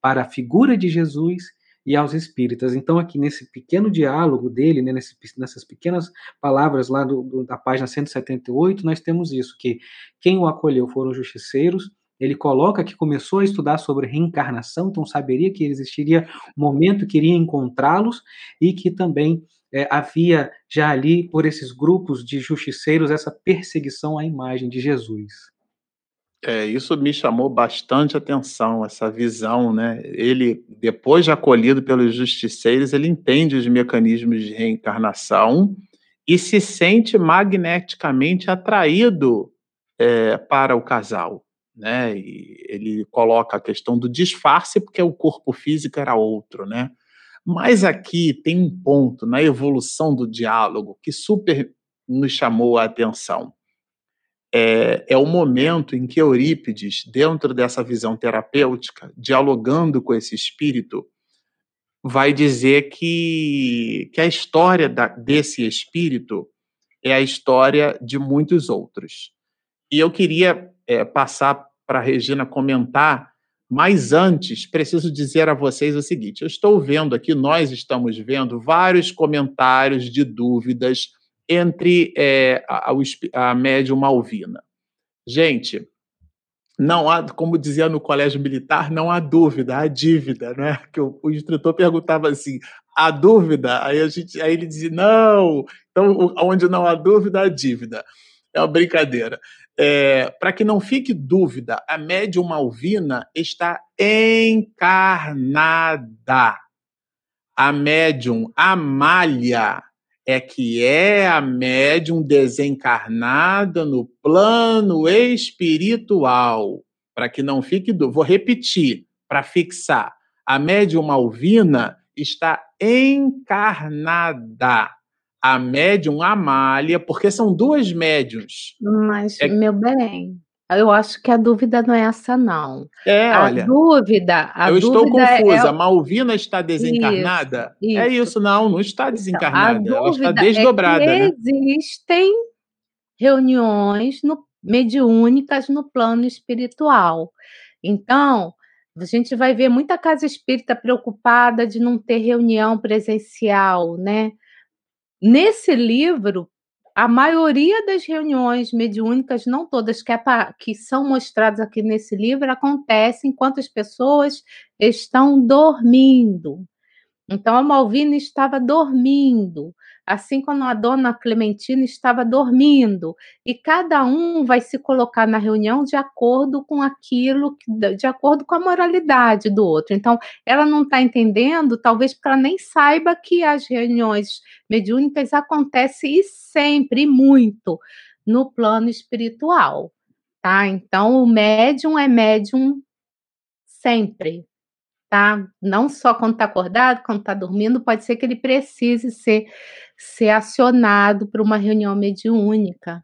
Speaker 3: para a figura de Jesus e aos espíritas. Então, aqui nesse pequeno diálogo dele, né, nesse, nessas pequenas palavras lá do, do, da página 178, nós temos isso: que quem o acolheu foram os justiceiros. Ele coloca que começou a estudar sobre reencarnação, então saberia que existiria um momento que iria encontrá-los e que também é, havia já ali, por esses grupos de justiceiros, essa perseguição à imagem de Jesus.
Speaker 2: É, isso me chamou bastante atenção, essa visão, né? Ele, depois de acolhido pelos justiceiros, ele entende os mecanismos de reencarnação e se sente magneticamente atraído é, para o casal, né? E ele coloca a questão do disfarce, porque o corpo físico era outro, né? Mas aqui tem um ponto na evolução do diálogo que super nos chamou a atenção é, é o momento em que Eurípides, dentro dessa visão terapêutica, dialogando com esse espírito, vai dizer que, que a história da, desse espírito é a história de muitos outros. E eu queria é, passar para a Regina comentar, mas antes preciso dizer a vocês o seguinte: eu estou vendo aqui, nós estamos vendo vários comentários de dúvidas entre é, a, a, a médium Malvina. Gente, não há, como dizia no colégio militar, não há dúvida, há dívida, né? Que o, o instrutor perguntava assim, há dúvida? Aí, a gente, aí ele dizia, não, então onde não há dúvida, há dívida. É uma brincadeira. É, Para que não fique dúvida, a médium Malvina está encarnada. A médium Amália é que é a médium desencarnada no plano espiritual. Para que não fique dúvida, vou repetir para fixar. A médium Malvina está encarnada. A médium Amália, porque são duas médiums.
Speaker 4: Mas, é... meu bem, eu acho que a dúvida não é essa, não.
Speaker 2: É,
Speaker 4: a
Speaker 2: olha.
Speaker 4: Dúvida, a
Speaker 2: eu
Speaker 4: dúvida
Speaker 2: estou
Speaker 4: é
Speaker 2: confusa.
Speaker 4: É...
Speaker 2: Malvina está desencarnada?
Speaker 4: Isso,
Speaker 2: é
Speaker 4: isso.
Speaker 2: isso, não, não está
Speaker 4: Então,
Speaker 2: desencarnada.
Speaker 4: a
Speaker 2: ela está
Speaker 4: dúvida
Speaker 2: desdobrada,
Speaker 4: é
Speaker 2: né?
Speaker 4: existem reuniões no, mediúnicas no plano espiritual. Então, a gente vai ver muita casa espírita preocupada de não ter reunião presencial, né? Nesse livro, a maioria das reuniões mediúnicas, não todas que, é pa- que são mostradas aqui nesse livro, acontece enquanto as pessoas estão dormindo. Então, a Malvina estava dormindo, assim como a dona Clementina estava dormindo. E cada um vai se colocar na reunião de acordo com aquilo, de acordo com a moralidade do outro. Então, ela não está entendendo, talvez porque ela nem saiba que as reuniões mediúnicas acontecem e sempre, e muito, no plano espiritual. Tá? Então, o médium é médium sempre tá? Não só quando está acordado, quando está dormindo, pode ser que ele precise ser, ser acionado para uma reunião mediúnica.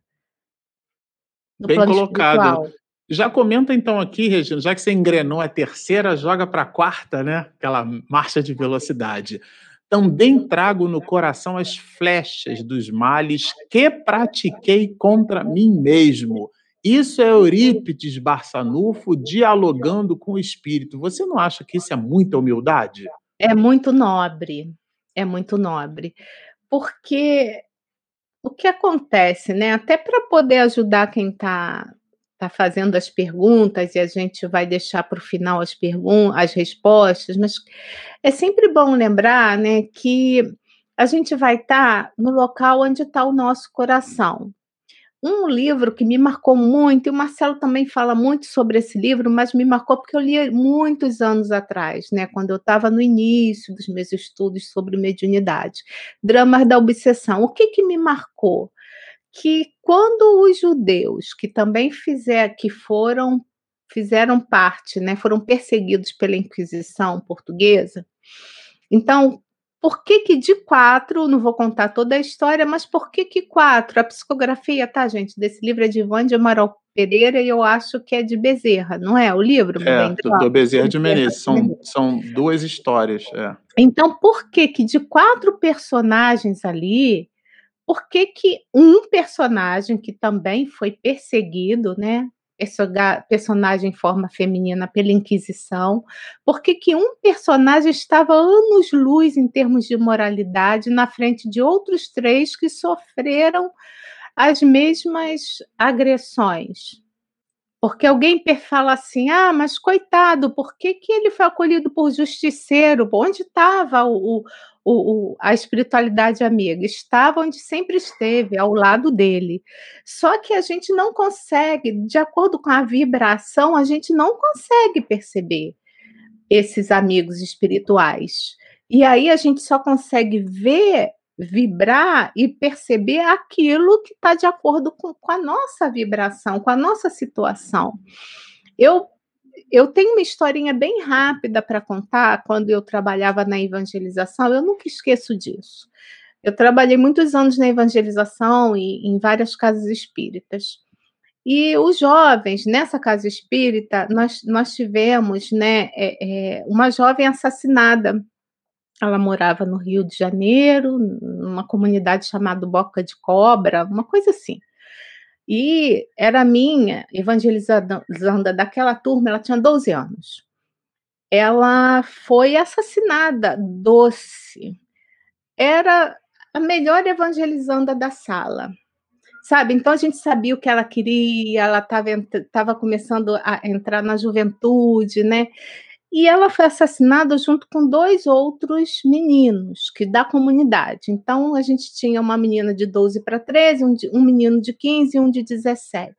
Speaker 2: Bem colocado.
Speaker 4: espiritual.
Speaker 2: Já comenta então aqui, Regina, já que você engrenou a terceira, joga para a quarta, né? Aquela marcha de velocidade. Também trago no coração as flechas dos males que pratiquei contra mim mesmo. Isso é Eurípides Barçanufo dialogando com o espírito. Você não acha que isso é muita humildade?
Speaker 4: É muito nobre, é muito nobre. Porque o que acontece, né? Até para poder ajudar quem está tá fazendo as perguntas, e a gente vai deixar para o final as, pergun as respostas, mas é sempre bom lembrar né, que a gente vai estar tá no local onde está o nosso coração. Um livro que me marcou muito, e o Marcelo também fala muito sobre esse livro, mas me marcou porque eu li muitos anos atrás, né, quando eu estava no início dos meus estudos sobre mediunidade. Dramas da Obsessão. O que, que me marcou? Que quando os judeus, que também fizer, que foram fizeram parte, né, foram perseguidos pela Inquisição portuguesa, então por que que de quatro, não vou contar toda a história, mas por que que quatro? A psicografia, tá, gente, desse livro é de Ivan de Amaral Pereira e eu acho que é de Bezerra, não é? O livro?
Speaker 2: É, do, do Bezerra de Menezes. São, são duas histórias, é.
Speaker 4: Então, por que que de quatro personagens ali, por que que um personagem que também foi perseguido, né? Personagem em forma feminina pela Inquisição, porque que um personagem estava anos-luz em termos de moralidade na frente de outros três que sofreram as mesmas agressões. Porque alguém fala assim, ah, mas coitado, por que, que ele foi acolhido por justiceiro? Onde estava o, o, o, a espiritualidade amiga, estava onde sempre esteve, ao lado dele. Só que a gente não consegue, de acordo com a vibração, a gente não consegue perceber esses amigos espirituais. E aí a gente só consegue ver, vibrar e perceber aquilo que está de acordo com, com a nossa vibração, com a nossa situação. Eu eu tenho uma historinha bem rápida para contar quando eu trabalhava na evangelização, eu nunca esqueço disso. Eu trabalhei muitos anos na evangelização e em várias casas espíritas. E os jovens, nessa casa espírita, nós, nós tivemos né, é, é, uma jovem assassinada. Ela morava no Rio de Janeiro, numa comunidade chamada Boca de Cobra, uma coisa assim. E era minha evangelizanda daquela turma, ela tinha 12 anos. Ela foi assassinada, doce. Era a melhor evangelizanda da sala. Sabe? Então a gente sabia o que ela queria, ela estava começando a entrar na juventude, né? E ela foi assassinada junto com dois outros meninos que da comunidade. Então a gente tinha uma menina de 12 para 13, um, de, um menino de 15 e um de 17.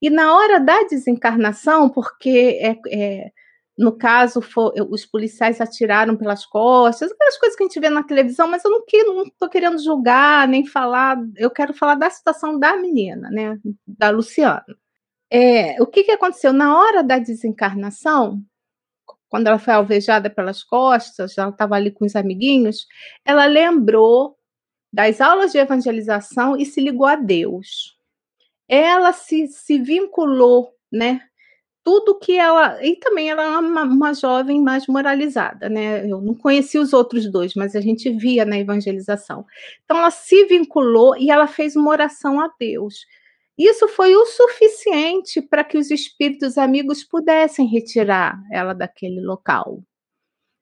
Speaker 4: E na hora da desencarnação, porque é, é, no caso for, os policiais atiraram pelas costas, aquelas coisas que a gente vê na televisão, mas eu não estou querendo julgar nem falar, eu quero falar da situação da menina, né, da Luciana. É, o que, que aconteceu? Na hora da desencarnação, quando ela foi alvejada pelas costas, ela estava ali com os amiguinhos, ela lembrou das aulas de evangelização e se ligou a Deus. Ela se, se vinculou, né? Tudo que ela. E também ela é uma, uma jovem mais moralizada, né? Eu não conheci os outros dois, mas a gente via na evangelização. Então ela se vinculou e ela fez uma oração a Deus. Isso foi o suficiente para que os espíritos amigos pudessem retirar ela daquele local.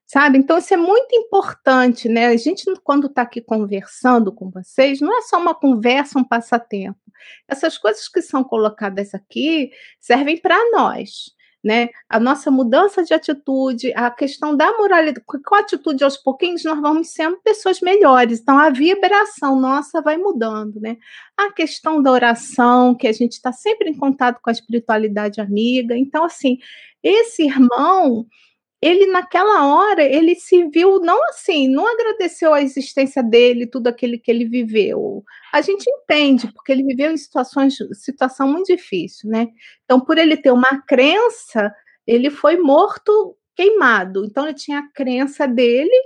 Speaker 4: Sabe? Então, isso é muito importante, né? A gente, quando está aqui conversando com vocês, não é só uma conversa, um passatempo. Essas coisas que são colocadas aqui servem para nós né? A nossa mudança de atitude, a questão da moralidade, com a atitude aos pouquinhos nós vamos sendo pessoas melhores. Então a vibração nossa vai mudando, né? A questão da oração, que a gente está sempre em contato com a espiritualidade amiga. Então assim, esse irmão ele naquela hora ele se viu não assim, não agradeceu a existência dele, tudo aquilo que ele viveu. A gente entende, porque ele viveu em situações, situação muito difícil, né? Então, por ele ter uma crença, ele foi morto queimado. Então, ele tinha a crença dele,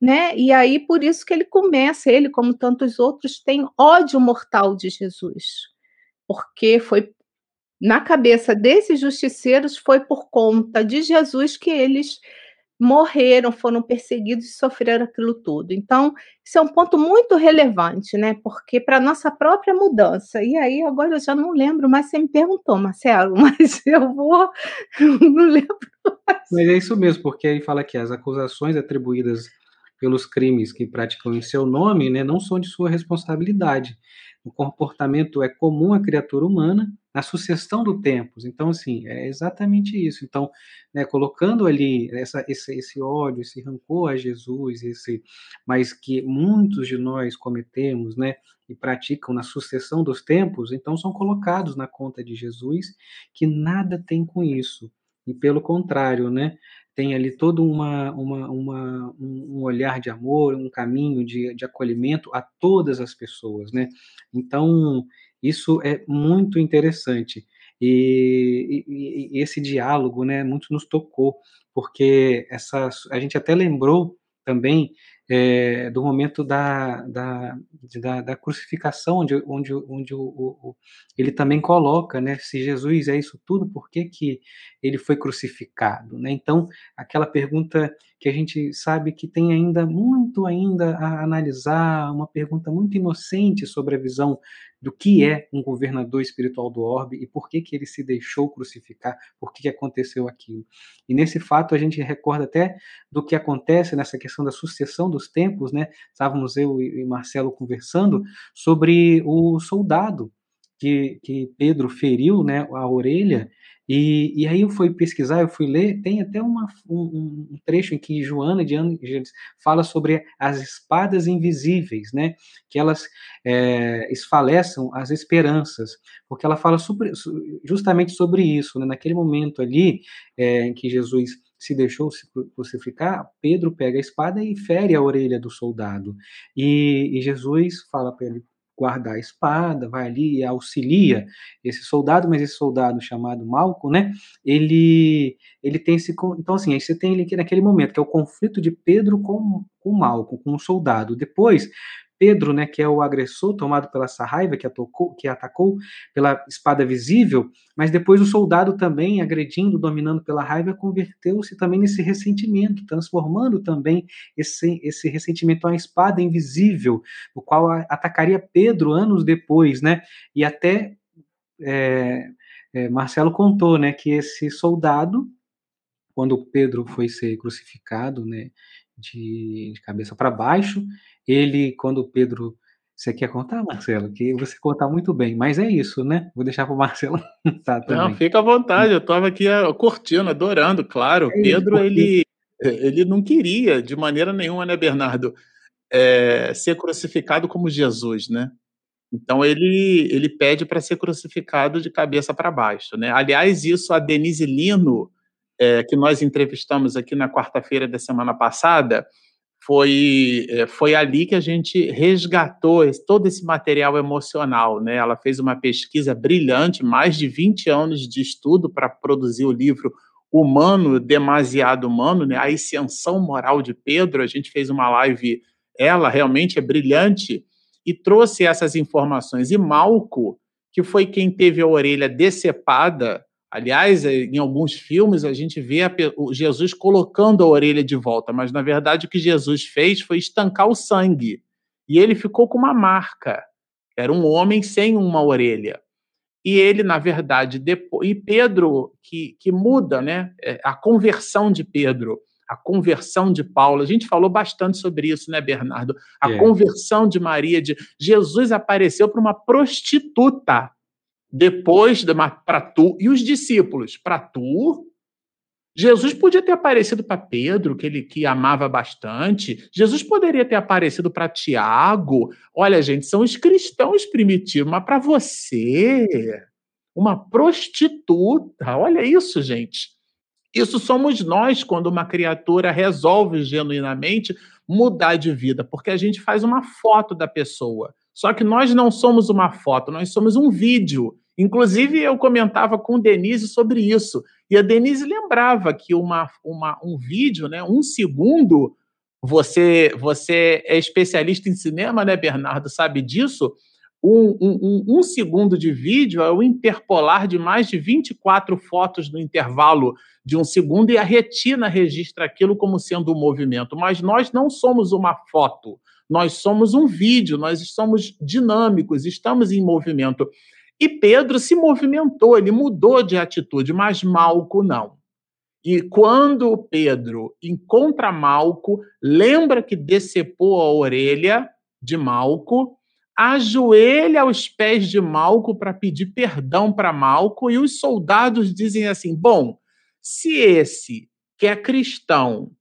Speaker 4: né? E aí por isso que ele começa, ele como tantos outros tem ódio mortal de Jesus. Porque foi na cabeça desses justiceiros foi por conta de Jesus que eles morreram, foram perseguidos e sofreram aquilo tudo. Então, isso é um ponto muito relevante, né? Porque para nossa própria mudança. E aí, agora eu já não lembro mais, você me perguntou, Marcelo, mas eu vou. não lembro mais.
Speaker 3: Mas é isso mesmo, porque aí fala que as acusações atribuídas pelos crimes que praticam em seu nome, né, não são de sua responsabilidade. O comportamento é comum à criatura humana na sucessão do tempos. Então, assim, é exatamente isso. Então, né, colocando ali essa, esse, esse ódio, esse rancor a Jesus, esse, mas que muitos de nós cometemos, né, e praticam na sucessão dos tempos, então são colocados na conta de Jesus, que nada tem com isso. E pelo contrário, né, tem ali todo uma, uma, uma, um olhar de amor, um caminho de, de acolhimento a todas as pessoas, né? Então, isso é muito interessante. E, e, e, esse diálogo, né, muito nos tocou, porque essa, a gente até lembrou também é, do momento da, da, da, da, crucificação, onde, onde, onde o, o, ele também coloca, né, se Jesus é isso tudo, por que, que ele foi crucificado? Né? Então, aquela pergunta que a gente sabe que tem ainda muito ainda a analisar, uma pergunta muito inocente sobre a visão do que é um governador espiritual do orbe e por que, que ele se deixou crucificar, por que, que aconteceu aquilo. E nesse fato a gente recorda até do que acontece nessa questão da sucessão dos tempos, né? Estávamos eu e Marcelo conversando sobre o soldado que, que Pedro feriu né, a orelha E, e aí eu fui pesquisar, eu fui ler, tem até uma, um, um, trecho em que Joana de Ângeles fala sobre as espadas invisíveis, né? Que elas é, esfaleçam as esperanças, porque ela fala sobre, justamente sobre isso, né? Naquele momento ali é, em que Jesus se deixou se crucificar, Pedro pega a espada e fere a orelha do soldado. E, e Jesus fala para ele: guardar a espada, vai ali e auxilia esse soldado, mas esse soldado chamado Malco, né, ele, ele tem esse, então assim, aí você tem ele aqui naquele momento, que é o conflito de Pedro com, com Malco, com o soldado, depois Pedro, né, que é o agressor tomado pela essa raiva que atacou, que atacou pela espada visível, mas depois o soldado também agredindo, dominando pela raiva, converteu-se também nesse ressentimento, transformando também esse, esse ressentimento uma espada invisível, o qual atacaria Pedro anos depois, né? E até é, é, Marcelo contou, né, que esse soldado, quando Pedro foi ser crucificado, né, de, de cabeça para baixo, ele, quando o Pedro. Você quer contar, Marcelo? Que você conta muito bem, mas é isso, né? Vou deixar para o Marcelo
Speaker 2: contar também. Não, fica à vontade, eu estava aqui curtindo, adorando, claro. É Pedro, porque... ele, ele não queria, de maneira nenhuma, né, Bernardo, é, ser crucificado como Jesus, né? Então ele, ele pede para ser crucificado de cabeça para baixo, né? Aliás, isso a Denise Lino, é, que nós entrevistamos aqui na quarta-feira da semana passada, foi, eh, foi ali que a gente resgatou esse, todo esse material emocional. Né? Ela fez uma pesquisa brilhante, mais de 20 anos de estudo para produzir o livro Humano, Demasiado Humano, né? a ascensão moral de Pedro. A gente fez uma live, ela realmente é brilhante, e trouxe essas informações. E Malco, que foi quem teve a orelha decepada, Aliás, eh, em alguns filmes a gente vê a, o Jesus colocando a orelha de volta, mas na verdade o que Jesus fez foi estancar o sangue. E ele ficou com uma marca. Era um homem sem uma orelha. E ele, na verdade, depois. E Pedro, que, que muda, né? É, a conversão de Pedro, a conversão de Paulo. A gente falou bastante sobre isso, né, Bernardo? A é. conversão de Maria. De... Jesus apareceu para uma prostituta depois para tu e os discípulos para tu Jesus podia ter aparecido para Pedro, que ele que amava bastante. Jesus poderia ter aparecido para Tiago. Olha, gente, são os cristãos primitivos, mas para você, uma prostituta. Olha isso, gente. Isso somos nós quando uma criatura resolve genuinamente mudar de vida, porque a gente faz uma foto da pessoa. Só que nós não somos uma foto, nós somos um vídeo. Inclusive, eu comentava com Denise sobre isso. E a Denise lembrava que uma, uma, um vídeo, né, um segundo, você, você é especialista em cinema, né, Bernardo? Sabe disso? Um, um, um, segundo de vídeo é o interpolar de mais de 24 fotos no intervalo de um segundo e a retina registra aquilo como sendo um movimento. Mas nós não somos uma foto, nós somos um vídeo, nós somos dinâmicos, estamos em movimento. E Pedro se movimentou, ele mudou de atitude, mas Malco não. E quando Pedro encontra Malco, lembra que decepou a orelha de Malco, ajoelha aos pés de Malco para pedir perdão para Malco, e os soldados dizem assim: bom, se esse que é cristão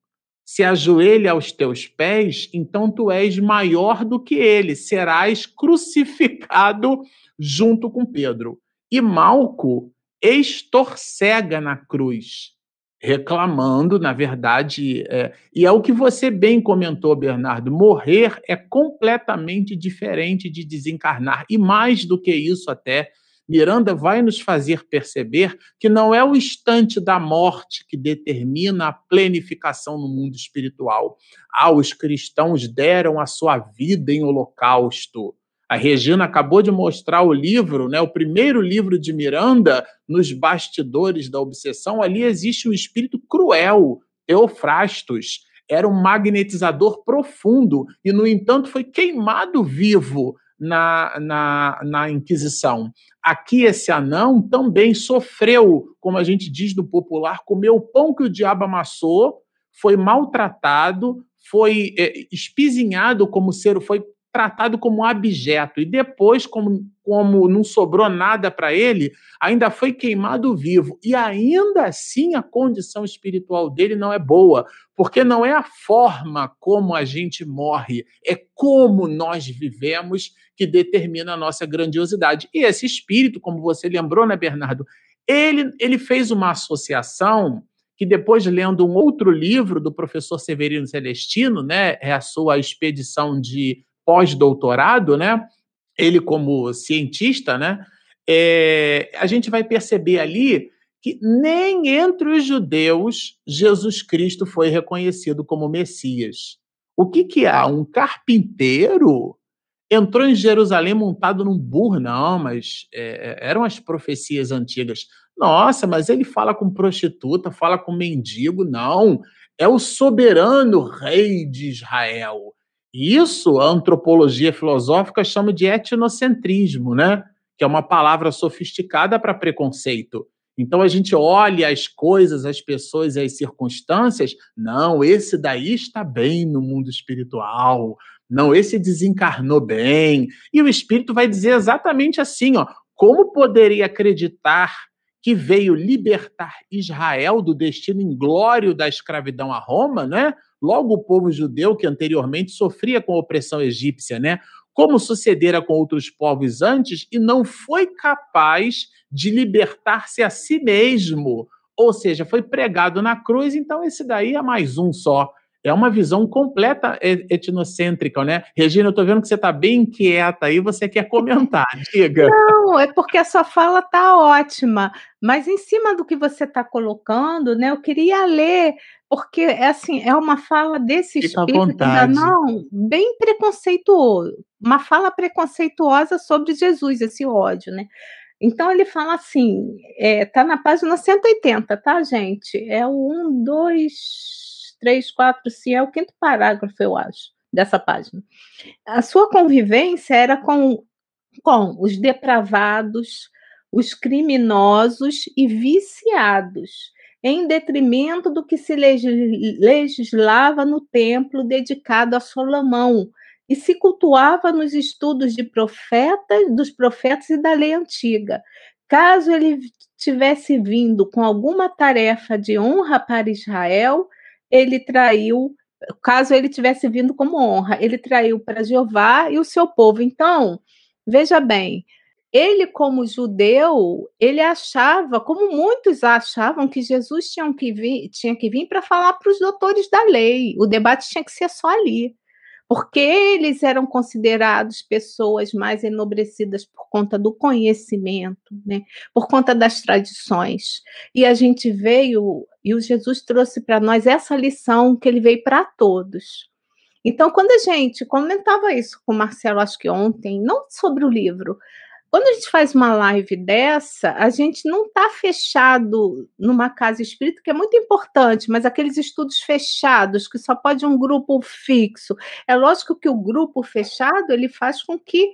Speaker 2: se ajoelha aos teus pés, então tu és maior do que ele, serás crucificado junto com Pedro. E Malco estorcega na cruz, reclamando, na verdade, é, e é o que você bem comentou, Bernardo: morrer é completamente diferente de desencarnar, e mais do que isso, até Miranda vai nos fazer perceber que não é o instante da morte que determina a plenificação no mundo espiritual. Ah, os cristãos deram a sua vida em holocausto. A Regina acabou de mostrar o livro, né, o primeiro livro de Miranda, nos bastidores da obsessão. Ali existe um espírito cruel, Teofrastos. Era um magnetizador profundo e, no entanto, foi queimado vivo na, na, na Inquisição. Aqui, esse anão também sofreu, como a gente diz no popular, comeu o pão que o diabo amassou, foi maltratado, foi é, espizinhado como ser, foi tratado como abjeto e depois, como, como não sobrou nada para ele, ainda foi queimado vivo. E ainda assim a condição espiritual dele não é boa, porque não é a forma como a gente morre, é como nós vivemos que determina a nossa grandiosidade. E esse espírito, como você lembrou, né, Bernardo? Ele, ele fez uma associação que depois lendo um outro livro do professor Severino Celestino, né, é a sua expedição de pós-doutorado, né, ele como cientista, né, é, a gente vai perceber ali que nem entre os judeus Jesus Cristo foi reconhecido como Messias. O que, que há? Um carpinteiro entrou em Jerusalém montado num burro? Não, mas é, eram as profecias antigas. Nossa, mas ele fala com prostituta, fala com mendigo. Não, é o soberano rei de Israel. Isso a antropologia filosófica chama de etnocentrismo, né? Que é uma palavra sofisticada para preconceito. Então a gente olha as coisas, as pessoas e as circunstâncias. Não, esse daí está bem no mundo espiritual. Não, esse desencarnou bem. E o espírito vai dizer exatamente assim, ó: como poderia acreditar que veio libertar Israel do destino inglório da escravidão a Roma, né? Logo o povo judeu que anteriormente sofria com a opressão egípcia, né? Como sucedera com outros povos antes e não foi capaz de libertar-se a si mesmo, ou seja, foi pregado na cruz, então esse daí é mais um só. É uma visão completa etnocêntrica, né? Regina, eu estou vendo que você está bem inquieta aí, você quer comentar, diga.
Speaker 4: Não, é porque a sua fala está ótima, mas em cima do que você está colocando, né, eu queria ler, porque é assim, é uma fala desse Fica espírito ainda não, bem preconceituoso, uma fala preconceituosa sobre Jesus, esse ódio, né? Então ele fala assim, é, tá na página 180, tá, gente? É o 1, 2, três, quatro, cinco, é o quinto parágrafo, eu acho, dessa página. A sua convivência era com, com os depravados, os criminosos e viciados, em detrimento do que se legislava no templo dedicado a Solomão e se cultuava nos estudos de profetas, dos profetas e da lei antiga. Caso ele tivesse vindo com alguma tarefa de honra para Israel, ele traiu, caso ele tivesse vindo como honra, ele traiu para Jeová e o seu povo. Então, veja bem, ele como judeu, ele achava, como muitos achavam, que Jesus tinha que vir, tinha que vir para falar para os doutores da lei. O debate tinha que ser só ali porque eles eram considerados pessoas mais enobrecidas por conta do conhecimento, né? por conta das tradições. E a gente veio, e o Jesus trouxe para nós essa lição que ele veio para todos. Então, quando a gente comentava isso com o Marcelo, acho que ontem, não sobre o livro, quando a gente faz uma live dessa, a gente não está fechado numa casa espírita, que é muito importante, mas aqueles estudos fechados, que só pode um grupo fixo. É lógico que o grupo fechado ele faz com que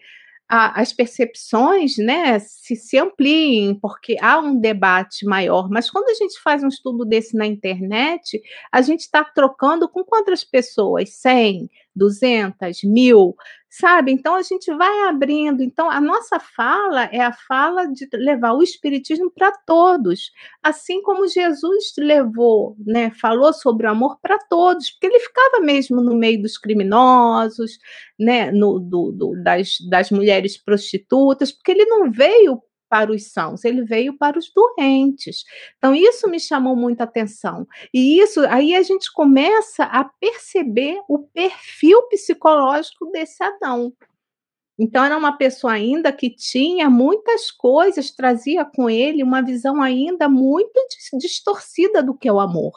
Speaker 4: a, as percepções né, se, se ampliem, porque há um debate maior. Mas quando a gente faz um estudo desse na internet, a gente está trocando com quantas pessoas? 100, 200, mil, sabe? Então a gente vai abrindo. Então a nossa fala é a fala de levar o espiritismo para todos, assim como Jesus levou, né? Falou sobre o amor para todos, porque ele ficava mesmo no meio dos criminosos, né? No, do, do, das, das mulheres prostitutas, porque ele não veio para os sãos, ele veio para os doentes. Então, isso me chamou muita atenção. E isso, aí a gente começa a perceber o perfil psicológico desse Adão. Então, era uma pessoa ainda que tinha muitas coisas, trazia com ele uma visão ainda muito distorcida do que é o amor.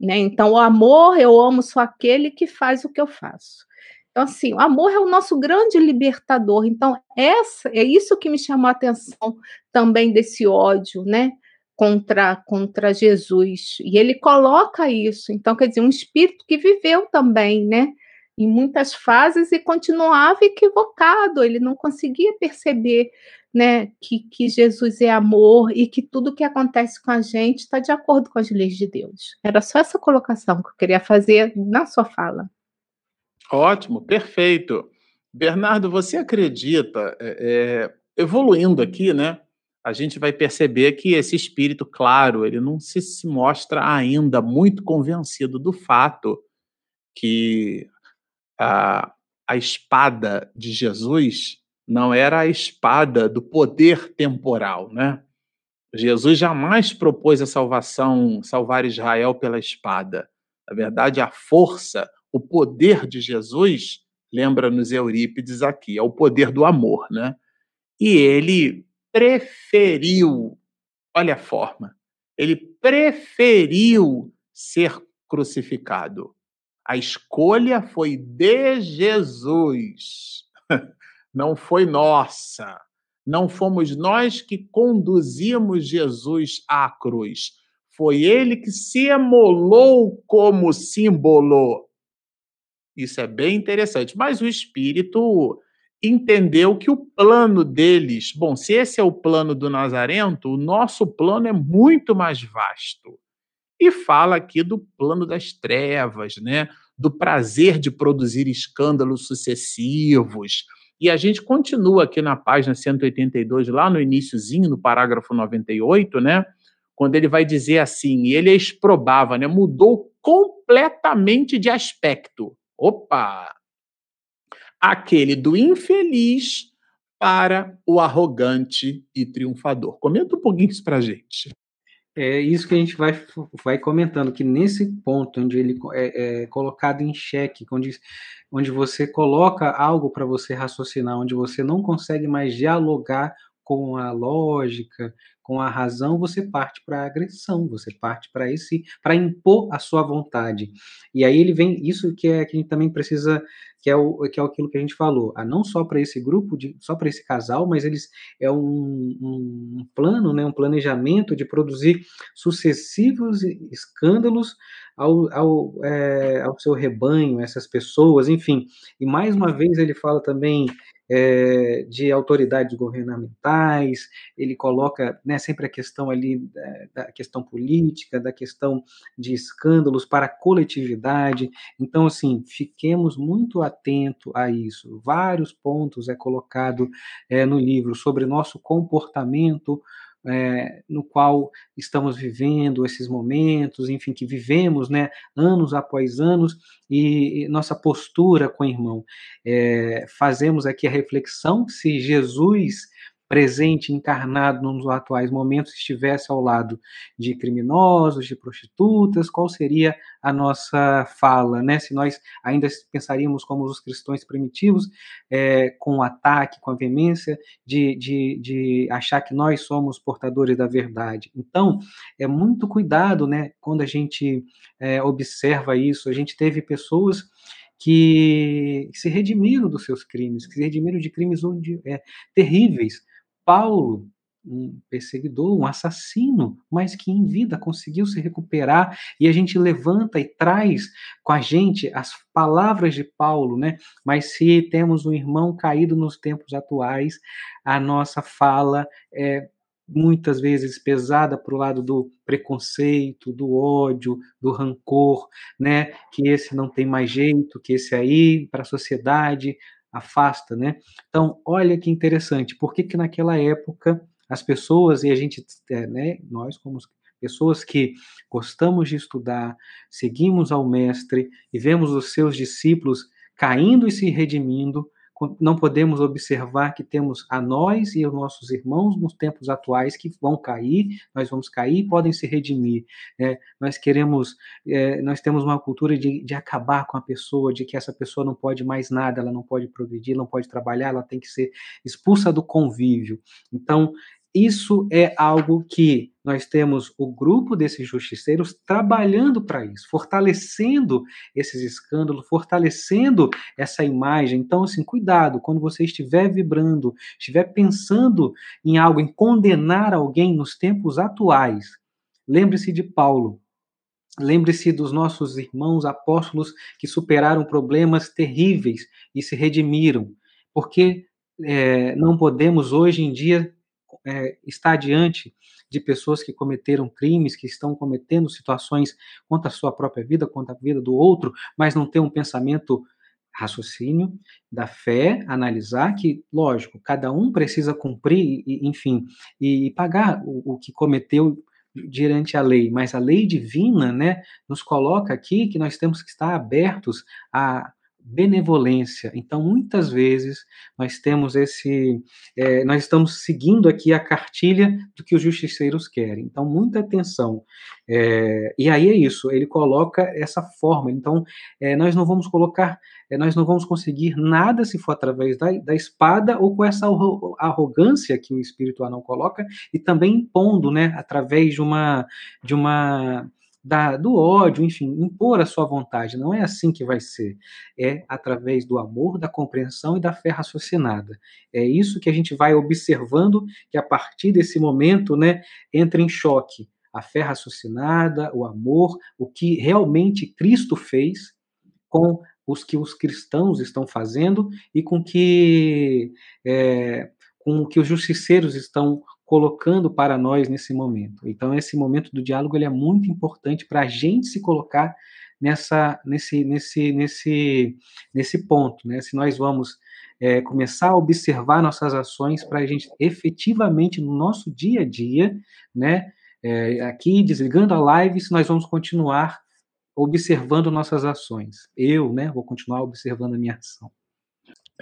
Speaker 4: Né? Então, o amor, eu amo só aquele que faz o que eu faço. Então, assim, o amor é o nosso grande libertador. Então, essa é isso que me chamou a atenção também desse ódio, né? Contra, contra Jesus. E ele coloca isso. Então, quer dizer, um espírito que viveu também, né? Em muitas fases e continuava equivocado. Ele não conseguia perceber né, que, que Jesus é amor e que tudo que acontece com a gente está de acordo com as leis de Deus. Era só essa colocação que eu queria fazer na sua fala.
Speaker 2: Ótimo, perfeito. Bernardo, você acredita, é, é, evoluindo aqui, né? A gente vai perceber que esse espírito, claro, ele não se, se mostra ainda muito convencido do fato que a, a espada de Jesus não era a espada do poder temporal, né? Jesus jamais propôs a salvação, salvar Israel pela espada. Na verdade, a força, o poder de Jesus, lembra-nos Eurípides aqui, é o poder do amor, né? E ele preferiu, olha a forma, ele preferiu ser crucificado. A escolha foi de Jesus, não foi nossa. Não fomos nós que conduzimos Jesus à cruz. Foi ele que se emolou como símbolo. Isso é bem interessante. Mas o Espírito entendeu que o plano deles, bom, se esse é o plano do Nazarento, o nosso plano é muito mais vasto. E fala aqui do plano das trevas, né? Do prazer de produzir escândalos sucessivos, e a gente continua aqui na página 182, lá no iníciozinho, no parágrafo 98, né? Quando ele vai dizer assim, ele exprobava, né? Mudou completamente de aspecto. Opa! Aquele do infeliz para o arrogante e triunfador. Comenta um pouquinho isso para gente.
Speaker 3: É isso que a gente vai, vai comentando, que nesse ponto onde ele é, é colocado em xeque, onde, onde você coloca algo para você raciocinar, onde você não consegue mais dialogar com a lógica, com a razão, você parte para a agressão, você parte para esse, para impor a sua vontade. E aí ele vem, isso que é que a gente também precisa, que é o que é aquilo que a gente falou, ah, não só para esse grupo, de, só para esse casal, mas eles é um, um, plano, né, um planejamento de produzir sucessivos escândalos ao, ao, é, ao seu rebanho, essas pessoas, enfim. E mais uma vez ele fala também é, de autoridades governamentais, ele coloca né, sempre a questão ali da, da, questão política, da questão de escândalos para a coletividade. Então, assim, fiquemos muito atentos a isso. Vários pontos é colocado é, no livro sobre nosso comportamento é, no qual estamos vivendo esses momentos, enfim, que vivemos, né, anos após anos, e, e nossa postura com o irmão. É, fazemos aqui a reflexão se Jesus presente, encarnado nos atuais momentos, estivesse ao lado de criminosos, de prostitutas, qual seria a nossa fala, né? Se nós ainda pensaríamos como os cristãos primitivos, é, com o ataque, com a veemência de, de, de achar que nós somos portadores da verdade. Então, é muito cuidado, né? Quando a gente é, observa isso, a gente teve pessoas que se redimiram dos seus crimes, que se redimiram de crimes onde, é, terríveis, Paulo, um perseguidor, um assassino, mas que em vida conseguiu se recuperar e a gente levanta e traz com a gente as palavras de Paulo, né? Mas se temos um irmão caído nos tempos atuais, a nossa fala é muitas vezes pesada para o lado do preconceito, do ódio, do rancor, né? Que esse não tem mais jeito, que esse aí para a sociedade afasta, né? Então, olha que interessante, por que que naquela época as pessoas, e a gente, é, né, nós como pessoas que gostamos de estudar, seguimos ao mestre e vemos os seus discípulos caindo e se redimindo, não podemos observar que temos a nós e os nossos irmãos nos tempos atuais que vão cair, nós vamos cair e podem se redimir. Né? Nós queremos, é, nós temos uma cultura de, de acabar com a pessoa, de que essa pessoa não pode mais nada, ela não pode progredir, não pode trabalhar, ela tem que ser expulsa do convívio. Então, isso é algo que nós temos o grupo desses justiceiros trabalhando para isso, fortalecendo esses escândalos, fortalecendo essa imagem. Então, assim, cuidado, quando você estiver vibrando, estiver pensando em algo, em condenar alguém nos tempos atuais, lembre-se de Paulo. Lembre-se dos nossos irmãos apóstolos que superaram problemas terríveis e se redimiram, porque é, não podemos hoje em dia é, está diante de pessoas que cometeram crimes, que estão cometendo situações contra a sua própria vida, contra a vida do outro, mas não tem um pensamento raciocínio, da fé, analisar que, lógico, cada um precisa cumprir, enfim, e pagar o, o que cometeu diante a lei, mas a lei divina, né, nos coloca aqui que nós temos que estar abertos a benevolência. Então, muitas vezes nós temos esse, é, nós estamos seguindo aqui a cartilha do que os justiceiros querem. Então, muita atenção. É, e aí é isso. Ele coloca essa forma. Então, é, nós não vamos colocar, é, nós não vamos conseguir nada se for através da, da espada ou com essa arrogância que o espírito não coloca e também impondo, né, através de uma, de uma da, do ódio, enfim, impor a sua vontade. Não é assim que vai ser. É através do amor, da compreensão e da fé raciocinada. É isso que a gente vai observando que a partir desse momento, né, entra em choque a fé raciocinada, o amor, o que realmente Cristo fez com os que os cristãos estão fazendo e com que é, com o que os justiceiros estão colocando para nós nesse momento. Então, esse momento do diálogo ele é muito importante para a gente se colocar nessa, nesse, nesse, nesse, nesse ponto, né? Se nós vamos é, começar a observar nossas ações para a gente efetivamente no nosso dia a dia, né? É, aqui desligando a live, se nós vamos continuar observando nossas ações. Eu, né? Vou continuar observando a minha ação.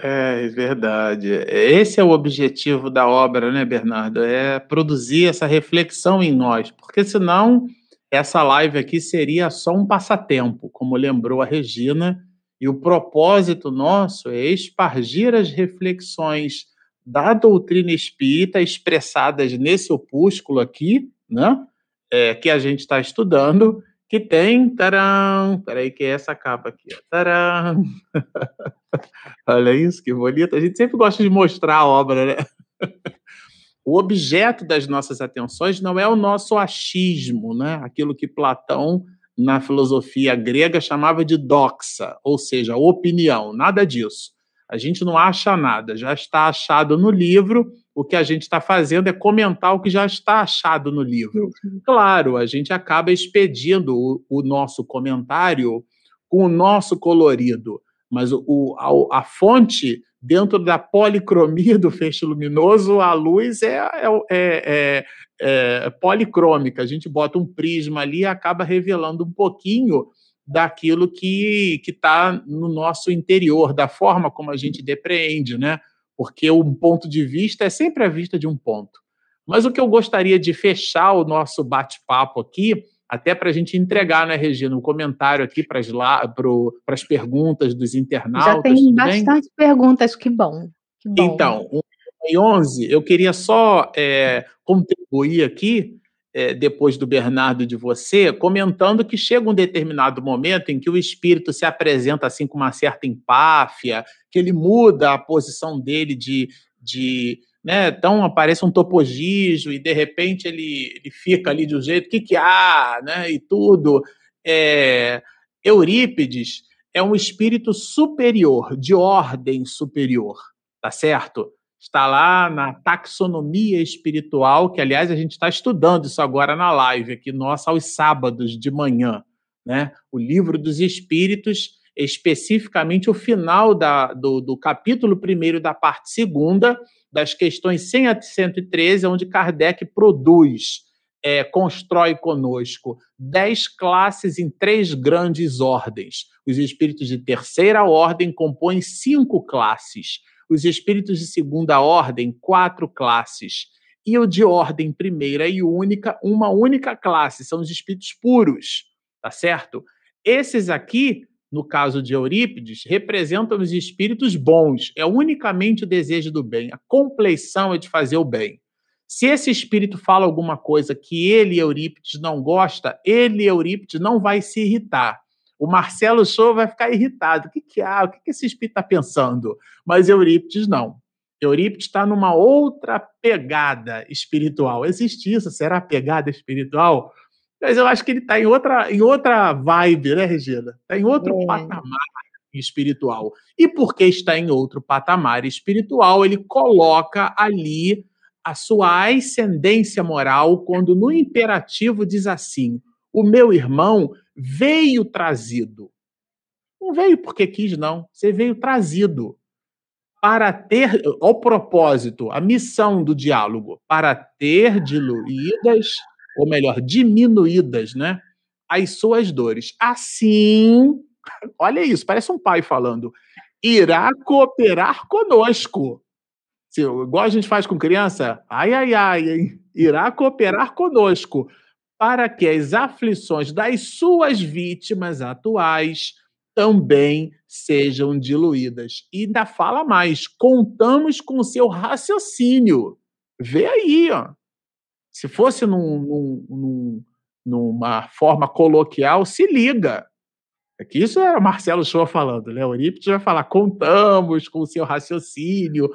Speaker 2: É, é verdade. Esse é o objetivo da obra, né, Bernardo? É produzir essa reflexão em nós, porque senão essa live aqui seria só um passatempo, como lembrou a Regina, e o propósito nosso é espargir as reflexões da doutrina espírita expressadas nesse opúsculo aqui, né, é, que a gente está estudando, que tem, taram, peraí que é essa capa aqui, ó, taram. Olha isso, que bonito. A gente sempre gosta de mostrar a obra, né? o objeto das nossas atenções não é o nosso achismo, né? Aquilo que Platão na filosofia grega chamava de doxa, ou seja, opinião, nada disso. A gente não acha nada, já está achado no livro o que a gente está fazendo é comentar o que já está achado no livro. Claro, a gente acaba expedindo o, o nosso comentário com o nosso colorido, mas o, a, a, fonte, dentro da policromia do feixe luminoso, a luz é, é, é, é, policrômica. A gente bota um prisma ali e acaba revelando um pouquinho daquilo que está no nosso interior, da forma como a gente depreende, né? Porque um ponto de vista é sempre a vista de um ponto. Mas o que eu gostaria de fechar o nosso bate-papo aqui, até para a gente entregar, né, Regina, um comentário aqui para as perguntas dos internautas.
Speaker 4: Já tem bastante bem? perguntas, que bom, que bom.
Speaker 2: Então, em 11, eu queria só é, contribuir aqui é, depois do Bernardo de você, comentando que chega um determinado momento em que o espírito se apresenta assim com uma certa empáfia, que ele muda a posição dele de. de né, então aparece um topogijo e de repente ele, ele fica ali de um jeito, o que, que há, né, e tudo. É, Eurípides é um espírito superior, de ordem superior, tá certo? está lá na taxonomia espiritual, que aliás a gente está estudando isso agora na live aqui nossa aos sábados de manhã, né? O livro dos Espíritos, especificamente o final da, do, do capítulo primeiro da parte segunda das questões 100 a 113, onde Kardec produz, é, constrói conosco dez classes em três grandes ordens. Os espíritos de terceira ordem compõem cinco classes os espíritos de segunda ordem, quatro classes. E o de ordem primeira e única, uma única classe, são os espíritos puros, tá certo? Esses aqui, no caso de Eurípides, representam os espíritos bons, é unicamente o desejo do bem, a compleição é de fazer o bem. Se esse espírito fala alguma coisa que ele, Eurípides, não gosta, ele, Eurípides, não vai se irritar. O Marcelo Show vai ficar irritado. O que, que há? O que, que esse espírito está pensando? Mas Eurípides não. Eurípides está numa outra pegada espiritual. Existe isso? Será pegada espiritual? Mas eu acho que ele está em outra, em outra vibe, né, Regina? Está em outro é. patamar espiritual. E porque está em outro patamar espiritual, ele coloca ali a sua ascendência moral quando no imperativo diz assim: o meu irmão veio trazido. Não veio porque quis, não. Você veio trazido para ter, o propósito, a missão do diálogo, para ter diluídas, ou melhor, diminuídas, né, as suas dores. Assim, olha isso, parece um pai falando, irá cooperar conosco. Se, igual a gente faz com criança, ai, ai, ai, hein? irá cooperar conosco para que as aflições das suas vítimas atuais também sejam diluídas. E ainda fala mais: contamos com seu raciocínio. Vê aí, ó. Se fosse num, num, num, numa forma coloquial, se liga. Aqui isso era Marcelo Shoa falando, né? Eurípides vai falar: contamos com o seu raciocínio.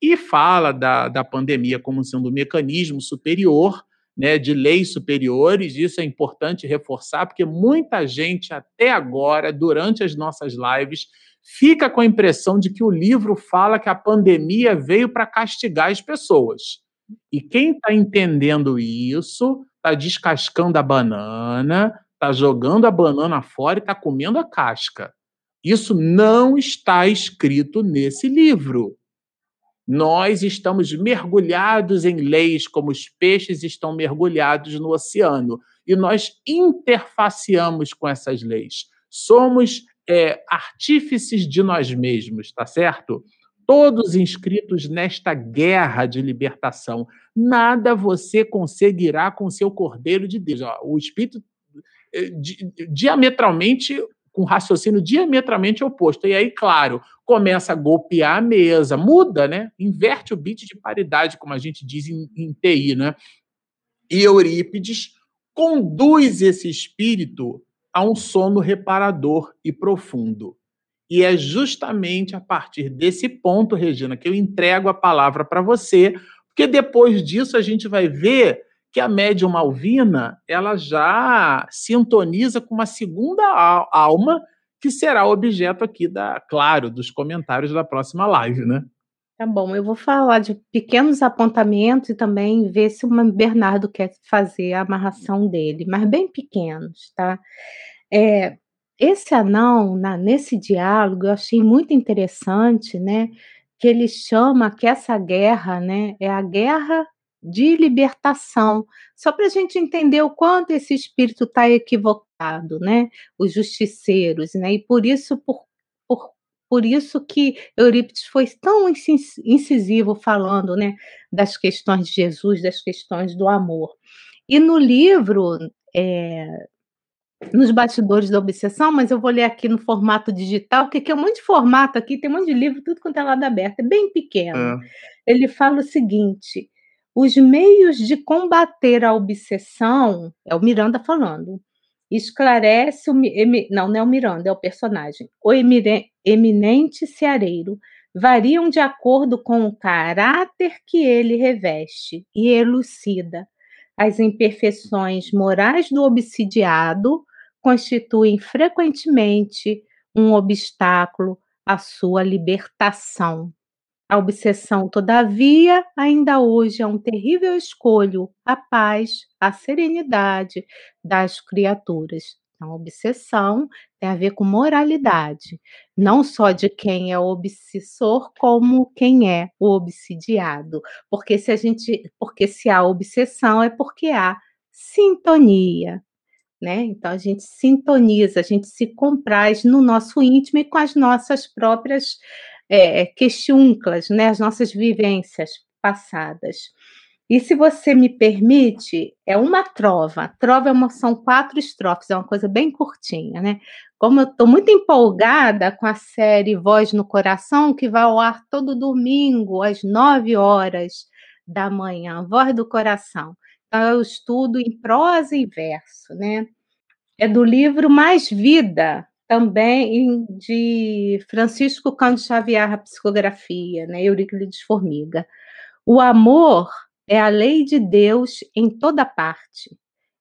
Speaker 2: E fala da, da pandemia como sendo um mecanismo superior né, de leis superiores, isso é importante reforçar, porque muita gente até agora, durante as nossas lives, fica com a impressão de que o livro fala que a pandemia veio para castigar as pessoas. E quem está entendendo isso está descascando a banana, está jogando a banana fora e está comendo a casca. Isso não está escrito nesse livro. Nós estamos mergulhados em leis como os peixes estão mergulhados no oceano e nós interfaceamos com essas leis. Somos é, artífices de nós mesmos, tá certo? Todos inscritos nesta guerra de libertação. Nada você conseguirá com seu Cordeiro de Deus. O Espírito é, diametralmente com raciocínio diametralmente oposto. E aí, claro, começa a golpear a mesa, muda, né? Inverte o bit de paridade, como a gente diz em, em TI, né? E Eurípides conduz esse espírito a um sono reparador e profundo. E é justamente a partir desse ponto, Regina, que eu entrego a palavra para você, porque depois disso a gente vai ver que a médium Malvina ela já sintoniza com uma segunda alma que será objeto aqui da, claro, dos comentários da próxima live, né?
Speaker 4: Tá bom, eu vou falar de pequenos apontamentos e também ver se o Bernardo quer fazer a amarração dele, mas bem pequenos, tá? É, esse anão, na, nesse diálogo, eu achei muito interessante, né? Que ele chama que essa guerra, né, é a guerra de libertação, só para a gente entender o quanto esse espírito está equivocado, né? Os justiceiros, né? E por isso, por, por, por isso que Eurípides foi tão incisivo falando, né? Das questões de Jesus, das questões do amor. E no livro, é, nos bastidores da obsessão, mas eu vou ler aqui no formato digital, porque é um monte de formato aqui, tem um monte de livro, tudo quanto é lado aberto, é bem pequeno. É. Ele fala o seguinte: os meios de combater a obsessão, é o Miranda falando, esclarece o. Não, não é o Miranda, é o personagem. O eminente ceareiro variam de acordo com o caráter que ele reveste e elucida. As imperfeições morais do obsidiado constituem frequentemente um obstáculo à sua libertação. A obsessão, todavia, ainda hoje é um terrível escolho a paz, a serenidade das criaturas. Então, a obsessão tem a ver com moralidade, não só de quem é obsessor, como quem é o obsidiado. Porque se a gente, porque se há obsessão é porque há sintonia, né? Então a gente sintoniza, a gente se compraz no nosso íntimo e com as nossas próprias é, questionclas, né, as nossas vivências passadas. E se você me permite, é uma trova. Trova é uma, são quatro estrofes, é uma coisa bem curtinha, né? Como eu estou muito empolgada com a série Voz no Coração, que vai ao ar todo domingo, às nove horas da manhã, Voz do Coração. Então, eu estudo em prosa e verso, né? É do livro Mais Vida, também de Francisco Cândido Xavier, a psicografia, né, Euríclides Formiga. O amor é a lei de Deus em toda parte.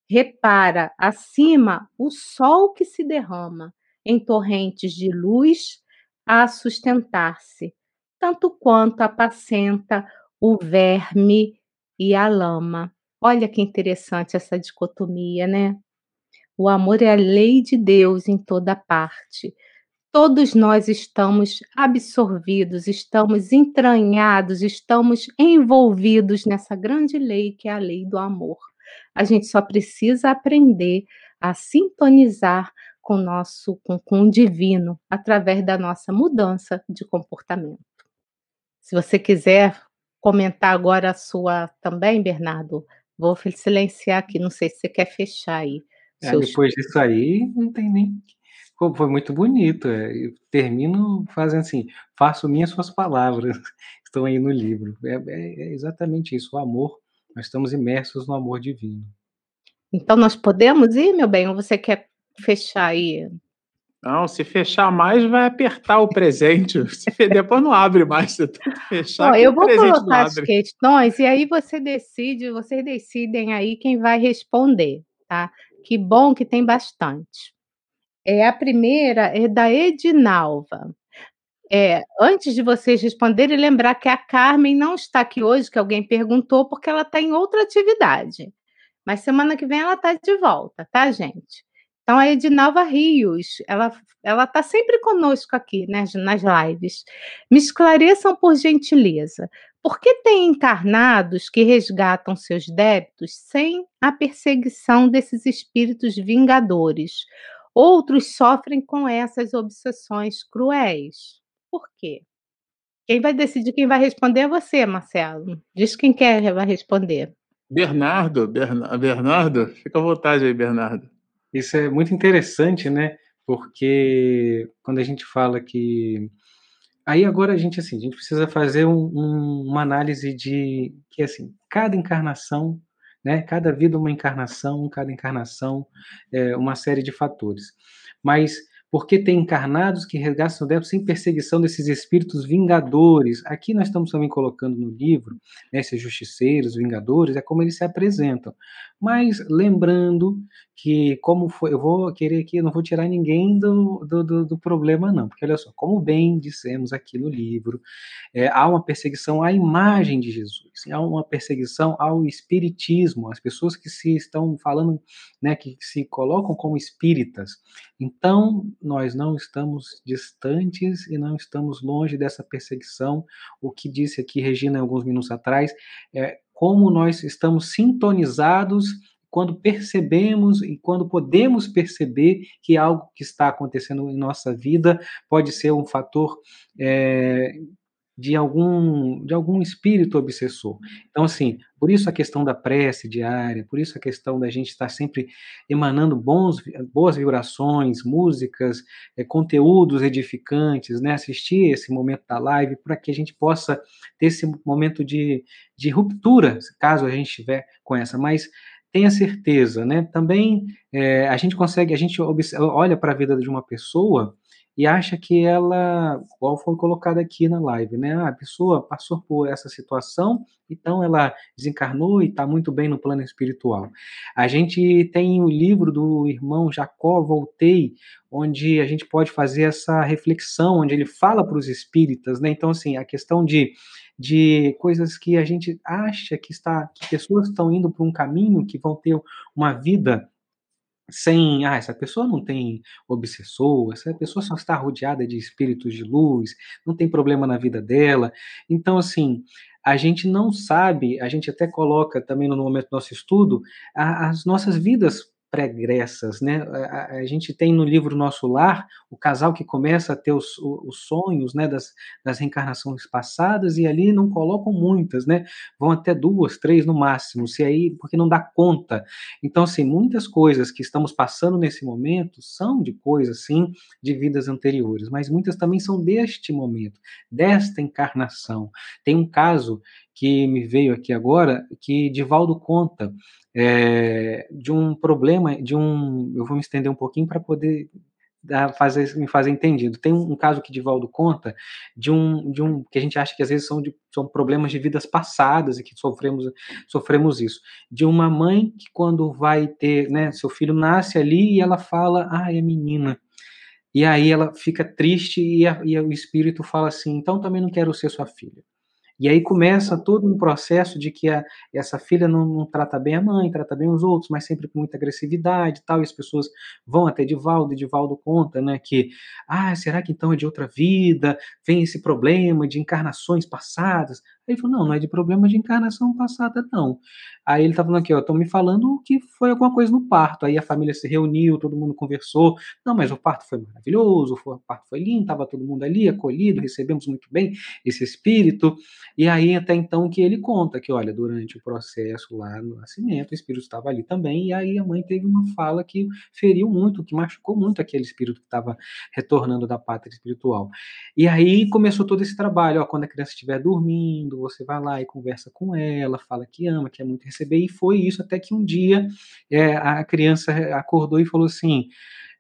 Speaker 4: Repara acima o sol que se derrama em torrentes de luz a sustentar-se, tanto quanto apacenta o verme e a lama. Olha que interessante essa dicotomia, né? O amor é a lei de Deus em toda parte. todos nós estamos absorvidos, estamos entranhados, estamos envolvidos nessa grande lei que é a lei do amor. A gente só precisa aprender a sintonizar com o nosso com, com o divino através da nossa mudança de comportamento. Se você quiser comentar agora a sua também, Bernardo, vou silenciar aqui, não sei se você quer fechar aí.
Speaker 3: É, depois disso aí, não tem nem foi muito bonito. É, eu termino fazendo assim, faço minhas suas palavras, estão aí no livro. É, é, é, exatamente isso, o amor. Nós estamos imersos no amor divino.
Speaker 4: Então nós podemos ir, meu bem, ou você quer fechar aí?
Speaker 2: Não, se fechar mais, vai apertar o presente. Se depois não abre mais, se fechar. Bom,
Speaker 4: eu vou colocar as questões e aí você decide, vocês decidem aí quem vai responder, tá? Que bom que tem bastante. É, a primeira é da Edinalva. É, antes de vocês responderem, lembrar que a Carmen não está aqui hoje, que alguém perguntou, porque ela está em outra atividade. Mas semana que vem ela está de volta, tá, gente? Então, a Edinalva Rios, ela ela está sempre conosco aqui né, nas lives. Me esclareçam, por gentileza, por que tem encarnados que resgatam seus débitos sem a perseguição desses espíritos vingadores? Outros sofrem com essas obsessões cruéis. Por quê? Quem vai decidir quem vai responder é você, Marcelo. Diz quem quer vai responder.
Speaker 2: Bernardo, Bernardo, fica à vontade aí, Bernardo.
Speaker 3: Isso é muito interessante, né? Porque quando a gente fala que aí agora a gente assim, a gente precisa fazer um, um, uma análise de que assim, cada encarnação né? Cada vida uma encarnação, cada encarnação é uma série de fatores. Mas porque tem encarnados que resgatam o débitos sem perseguição desses espíritos vingadores. Aqui nós estamos também colocando no livro, né, esses justiceiros, vingadores, é como eles se apresentam. Mas lembrando que, como foi, eu vou querer aqui, não vou tirar ninguém do, do, do, do problema, não, porque olha só, como bem dissemos aqui no livro, é, há uma perseguição à imagem de Jesus, há uma perseguição ao espiritismo, as pessoas que se estão falando, né, que se colocam como espíritas. Então, nós não estamos distantes e não estamos longe dessa perseguição. O que disse aqui Regina alguns minutos atrás é como nós estamos sintonizados quando percebemos e quando podemos perceber que algo que está acontecendo em nossa vida pode ser um fator é, de algum, de algum espírito obsessor. Então, assim, por isso a questão da prece diária, por isso a questão da gente estar sempre emanando bons, boas vibrações, músicas, é, conteúdos edificantes, né? assistir esse momento da live, para que a gente possa ter esse momento de, de ruptura, caso a gente estiver com essa. Mas tenha certeza, né? Também é, a gente consegue, a gente olha para a vida de uma pessoa e acha que ela, igual foi colocado aqui na live, né? Ah, a pessoa passou por essa situação, então ela desencarnou e está muito bem no plano espiritual. A gente tem o livro do irmão Jacó Voltei, onde a gente pode fazer essa reflexão, onde ele fala para os espíritas, né? Então, assim, a questão de de coisas que a gente acha que está que pessoas estão indo por um caminho que vão ter uma vida sem, ah, essa pessoa não tem obsessor, essa pessoa só está rodeada de espíritos de luz, não tem problema na vida dela. Então, assim, a gente não sabe, a gente até coloca também no momento do nosso estudo, a, as nossas vidas pregressas, né? A, a, gente tem no livro Nosso Lar o casal que começa a ter os, os sonhos, né, das, das reencarnações passadas e ali não colocam muitas, né? Vão até duas, três no máximo, se aí porque não dá conta. Então, assim, muitas coisas que estamos passando nesse momento são de coisas, sim, de vidas anteriores, mas muitas também são deste momento, desta encarnação. Tem um caso que me veio aqui agora, que Divaldo conta é, de um problema, de um. Eu vou me estender um pouquinho para poder dar, fazer, me fazer entendido. Tem um, caso que Divaldo conta de um, de um que a gente acha que às vezes são, de, são problemas de vidas passadas e que sofremos, sofremos isso. De uma mãe que quando vai ter, né, seu filho nasce ali e ela fala, ah, é menina. E aí ela fica triste e, a, e o espírito fala assim, então também não quero ser sua filha. E aí começa todo um processo de que a, essa filha não, não, trata bem a mãe, trata bem os outros, mas sempre com muita agressividade e tal, e as pessoas vão até Divaldo, e Divaldo conta, né, que, ah, será que então é de outra vida? Vem esse problema de encarnações passadas? Ele falou, não, não é de problema de encarnação passada, não. Aí ele tá falando aqui, ó, estão me falando que foi alguma coisa no parto. Aí a família se reuniu, todo mundo conversou. Não, mas o parto foi maravilhoso, o parto foi lindo, estava todo mundo ali, acolhido, recebemos muito bem esse espírito. E aí até então que ele conta que, olha, durante o processo lá no nascimento, o espírito estava ali também, e aí a mãe teve uma fala que feriu muito, que machucou muito aquele espírito que estava retornando da pátria espiritual. E aí começou todo esse trabalho, ó, quando a criança estiver dormindo, você vai lá e conversa com ela, fala que ama, que é muito receber, e foi isso até que um dia é, a criança acordou e falou assim,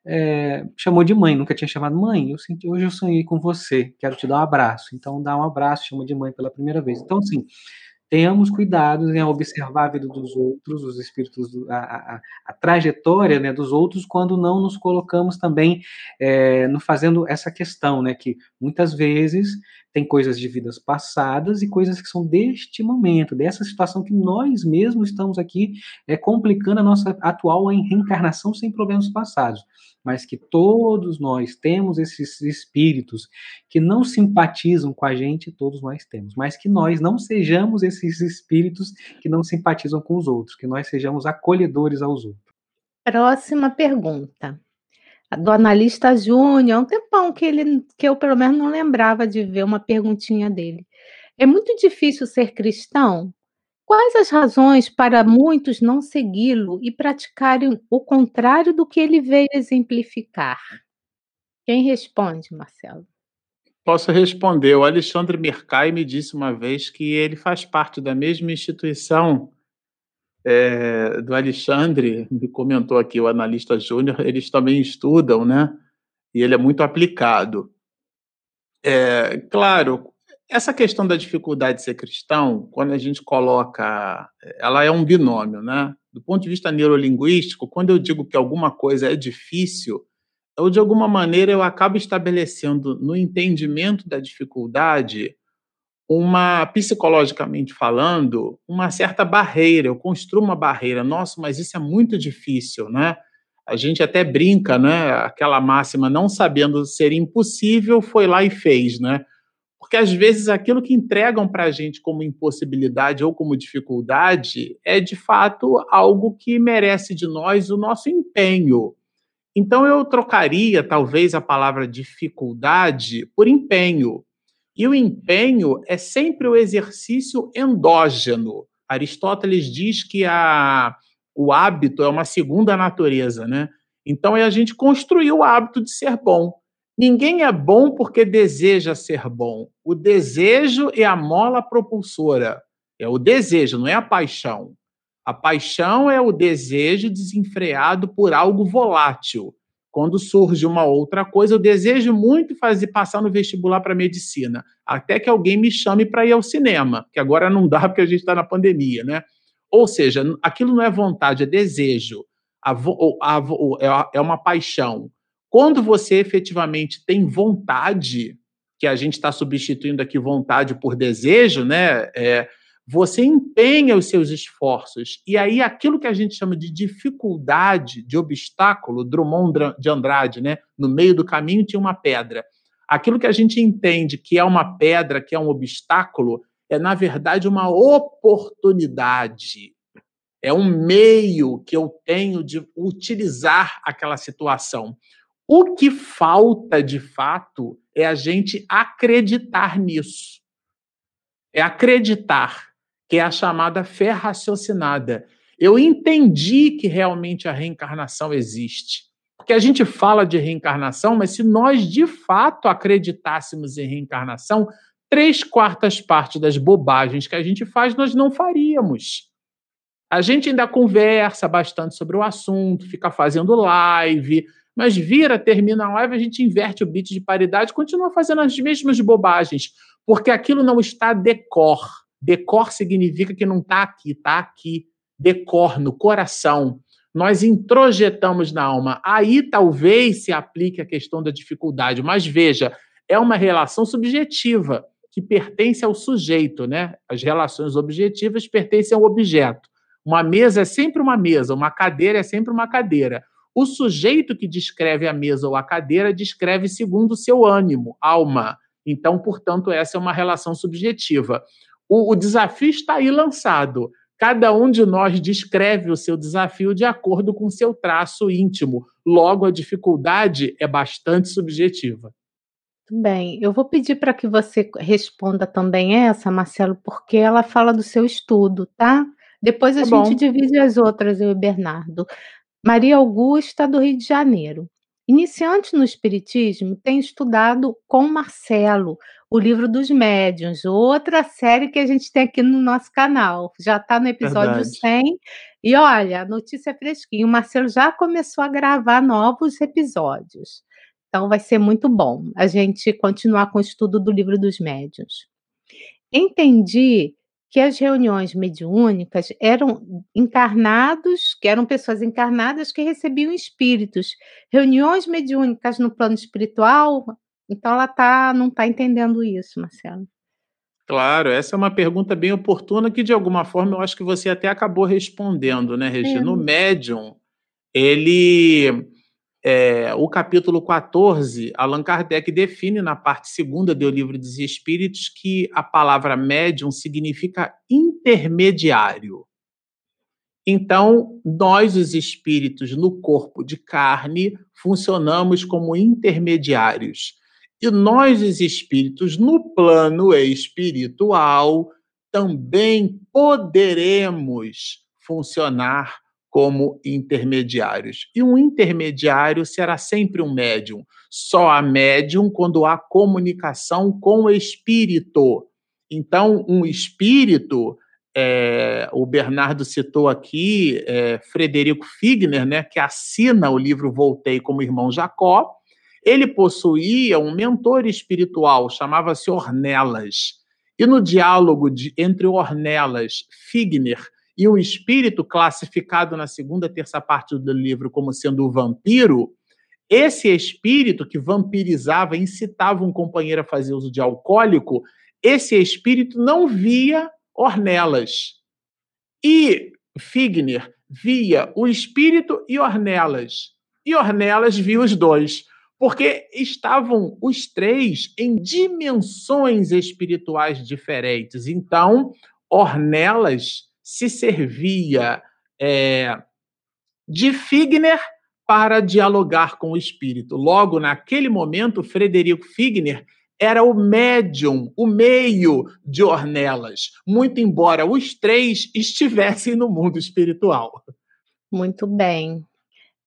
Speaker 3: é, chamou de mãe, nunca tinha chamado mãe, eu senti, hoje eu sonhei com você, quero te dar um abraço, então dá um abraço, chama de mãe pela primeira vez. Então, assim, tenhamos cuidado em observar a vida dos outros, os espíritos, a, a, a trajetória né, dos outros, quando não nos colocamos também é, no fazendo essa questão, né, que muitas vezes tem coisas de vidas passadas e coisas que são deste momento, dessa situação que nós mesmos estamos aqui é, complicando a nossa atual reencarnação sem problemas passados mas que todos nós temos esses espíritos que não simpatizam com a gente, todos nós temos, mas que nós não sejamos esses espíritos que não simpatizam com os outros, que nós sejamos acolhedores aos outros.
Speaker 4: Próxima pergunta. Do analista Júnior, há um tempão que ele que eu pelo menos não lembrava de ver uma perguntinha dele. É muito difícil ser cristão? Quais as razões para muitos não segui-lo e praticarem o contrário do que ele veio exemplificar? Quem responde, Marcelo?
Speaker 2: Posso responder. O Alexandre Mercai me disse uma vez que ele faz parte da mesma instituição é, do Alexandre, me comentou aqui o analista júnior, eles também estudam, né? E ele é muito aplicado. É, claro, essa questão da dificuldade de ser cristão, quando a gente coloca, ela é um binômio, né? Do ponto de vista neurolinguístico, quando eu digo que alguma coisa é difícil, eu de alguma maneira eu acabo estabelecendo no entendimento da dificuldade uma psicologicamente falando, uma certa barreira, eu construo uma barreira. Nossa, mas isso é muito difícil, né? A gente até brinca, né? Aquela máxima, não sabendo ser impossível, foi lá e fez, né? Porque às vezes aquilo que entregam para a gente como impossibilidade ou como dificuldade é de fato algo que merece de nós o nosso empenho. Então eu trocaria talvez a palavra dificuldade por empenho. E o empenho é sempre o exercício endógeno. Aristóteles diz que a, o hábito é uma segunda natureza, né? Então é a gente construir o hábito de ser bom. Ninguém é bom porque deseja ser bom. O desejo é a mola propulsora. É o desejo, não é a paixão. A paixão é o desejo desenfreado por algo volátil. Quando surge uma outra coisa, eu desejo muito fazer passar no vestibular para medicina, até que alguém me chame para ir ao cinema, que agora não dá porque a gente está na pandemia, né? Ou seja, aquilo não é vontade, é desejo. É, é uma paixão. Quando você efetivamente tem vontade, que a gente está substituindo aqui vontade por desejo, né? É, você empenha os seus esforços. E aí, aquilo que a gente chama de dificuldade, de obstáculo, Drummond de Andrade, né? No meio do caminho tinha uma pedra. Aquilo que a gente entende que é uma pedra, que é um obstáculo, é, na verdade, uma oportunidade. É um meio que eu tenho de utilizar aquela situação. O que falta, de fato, é a gente acreditar nisso. É acreditar, que é a chamada fé raciocinada. Eu entendi que realmente a reencarnação existe. Porque a gente fala de reencarnação, mas se nós de fato acreditássemos em reencarnação, três quartas partes das bobagens que a gente faz nós não faríamos. A gente ainda conversa bastante sobre o assunto, fica fazendo live, mas vira, termina a live, a gente inverte o bit de paridade, continua fazendo as mesmas bobagens, porque aquilo não está decor. Decor significa que não está aqui, está aqui. Decor, no coração. Nós introjetamos na alma. Aí talvez se aplique a questão da dificuldade, mas veja, é uma relação subjetiva. que pertence ao sujeito, né? As relações objetivas pertencem ao objeto. Uma mesa é sempre uma mesa, uma cadeira é sempre uma cadeira. O sujeito que descreve a mesa ou a cadeira descreve segundo o seu ânimo, alma. Então, portanto, essa é uma relação subjetiva. O, o desafio está aí lançado. Cada um de nós descreve o seu desafio de acordo com seu traço íntimo. Logo, a dificuldade é bastante subjetiva.
Speaker 4: Bem, eu vou pedir para que você responda também essa, Marcelo, porque ela fala do seu estudo, tá? Depois a tá gente divide as outras, eu e Bernardo. Maria Augusta, do Rio de Janeiro. Iniciante no Espiritismo, tem estudado com Marcelo o livro dos médiuns, outra série que a gente tem aqui no nosso canal. Já está no episódio Verdade. 100. E olha, a notícia fresquinha. O Marcelo já começou a gravar novos episódios. Então vai ser muito bom a gente continuar com o estudo do livro dos médiuns. Entendi que as reuniões mediúnicas eram encarnados, que eram pessoas encarnadas que recebiam espíritos. Reuniões mediúnicas no plano espiritual, então ela tá, não está entendendo isso, Marcelo.
Speaker 2: Claro, essa é uma pergunta bem oportuna que, de alguma forma, eu acho que você até acabou respondendo, né, Regina? É. No médium, ele é, o capítulo 14, Allan Kardec define na parte segunda do Livro dos Espíritos que a palavra médium significa intermediário. Então, nós, os espíritos, no corpo de carne, funcionamos como intermediários. E nós, os espíritos, no plano espiritual, também poderemos funcionar como intermediários. E um intermediário será sempre um médium. Só há médium quando há comunicação com o espírito. Então, um espírito, é, o Bernardo citou aqui, é, Frederico Figner, né, que assina o livro Voltei como Irmão Jacó, ele possuía um mentor espiritual, chamava-se Ornelas. E no diálogo de, entre Ornelas, Figner e o espírito classificado na segunda terça parte do livro como sendo o vampiro, esse espírito que vampirizava, incitava um companheiro a fazer uso de alcoólico, esse espírito não via Ornelas. E Figner via o espírito e Ornelas. E Ornelas via os dois, porque estavam os três em dimensões espirituais diferentes. Então, Ornelas se servia é, de Figner para dialogar com o espírito. Logo, naquele momento, Frederico Figner era o médium, o meio de Ornelas, muito embora os três estivessem no mundo espiritual.
Speaker 4: Muito bem.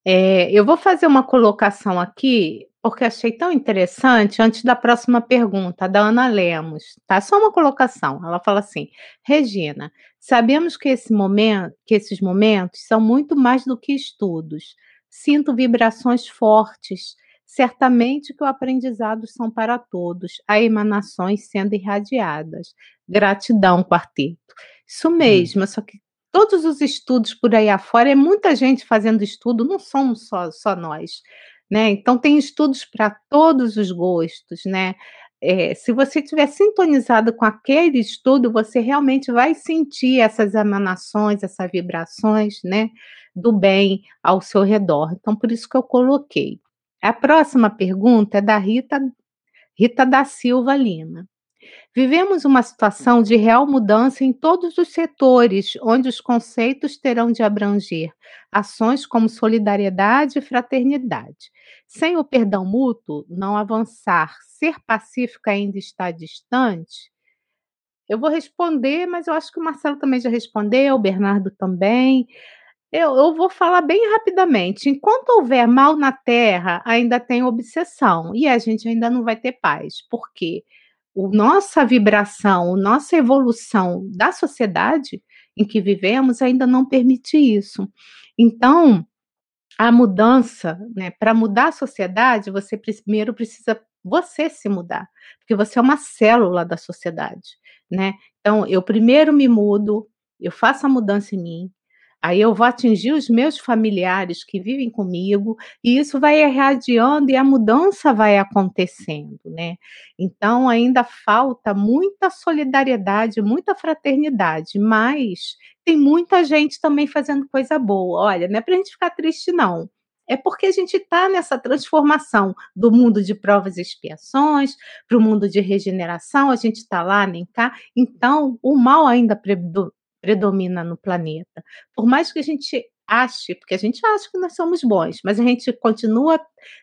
Speaker 4: É, eu vou fazer uma colocação aqui porque achei tão interessante, antes da próxima pergunta, da Ana Lemos, tá? Só uma colocação. Ela fala assim: Regina, sabemos que, esse momento, que esses momentos são muito mais do que estudos. Sinto vibrações fortes. Certamente que o aprendizado são para todos, há emanações sendo irradiadas. Gratidão, quarteto. Isso hum. mesmo, hum. só que todos os estudos por aí afora, é muita gente fazendo estudo, não somos só, só nós. Né? Então, tem estudos para todos os gostos, né? É, se você estiver sintonizado com aquele estudo, você realmente vai sentir essas emanações, essas vibrações, né, do bem ao seu redor. Então, por isso que eu coloquei. A próxima pergunta é da Rita, Rita da Silva Lima. Vivemos uma situação de real mudança em todos os setores, onde os conceitos terão de abranger ações como solidariedade e fraternidade. Sem o perdão mútuo, não avançar, ser pacífico ainda está distante? Eu vou responder, mas eu acho que o Marcelo também já respondeu, o Bernardo também. Eu, eu, vou falar bem rapidamente. Enquanto houver mal na Terra, ainda tem obsessão e a gente ainda não vai ter paz. Porque o nossa vibração, a nossa evolução da sociedade em que vivemos ainda não permite isso. Então, a mudança, né, para mudar a sociedade, você primeiro precisa você se mudar, porque você é uma célula da sociedade, né? Então, eu primeiro me mudo, eu faço a mudança em mim, Aí eu vou atingir os meus familiares que vivem comigo, e isso vai irradiando e a mudança vai acontecendo, né. Então ainda falta muita solidariedade, muita fraternidade, mas tem muita gente também fazendo coisa boa. Olha, não é para a gente ficar triste não, é porque a gente está nessa transformação do mundo de provas e expiações para o mundo de regeneração, a gente está lá, nem cá, então o mal ainda predomina no planeta. Por mais que a gente ache, porque a gente acha que nós somos bons, mas a gente continua,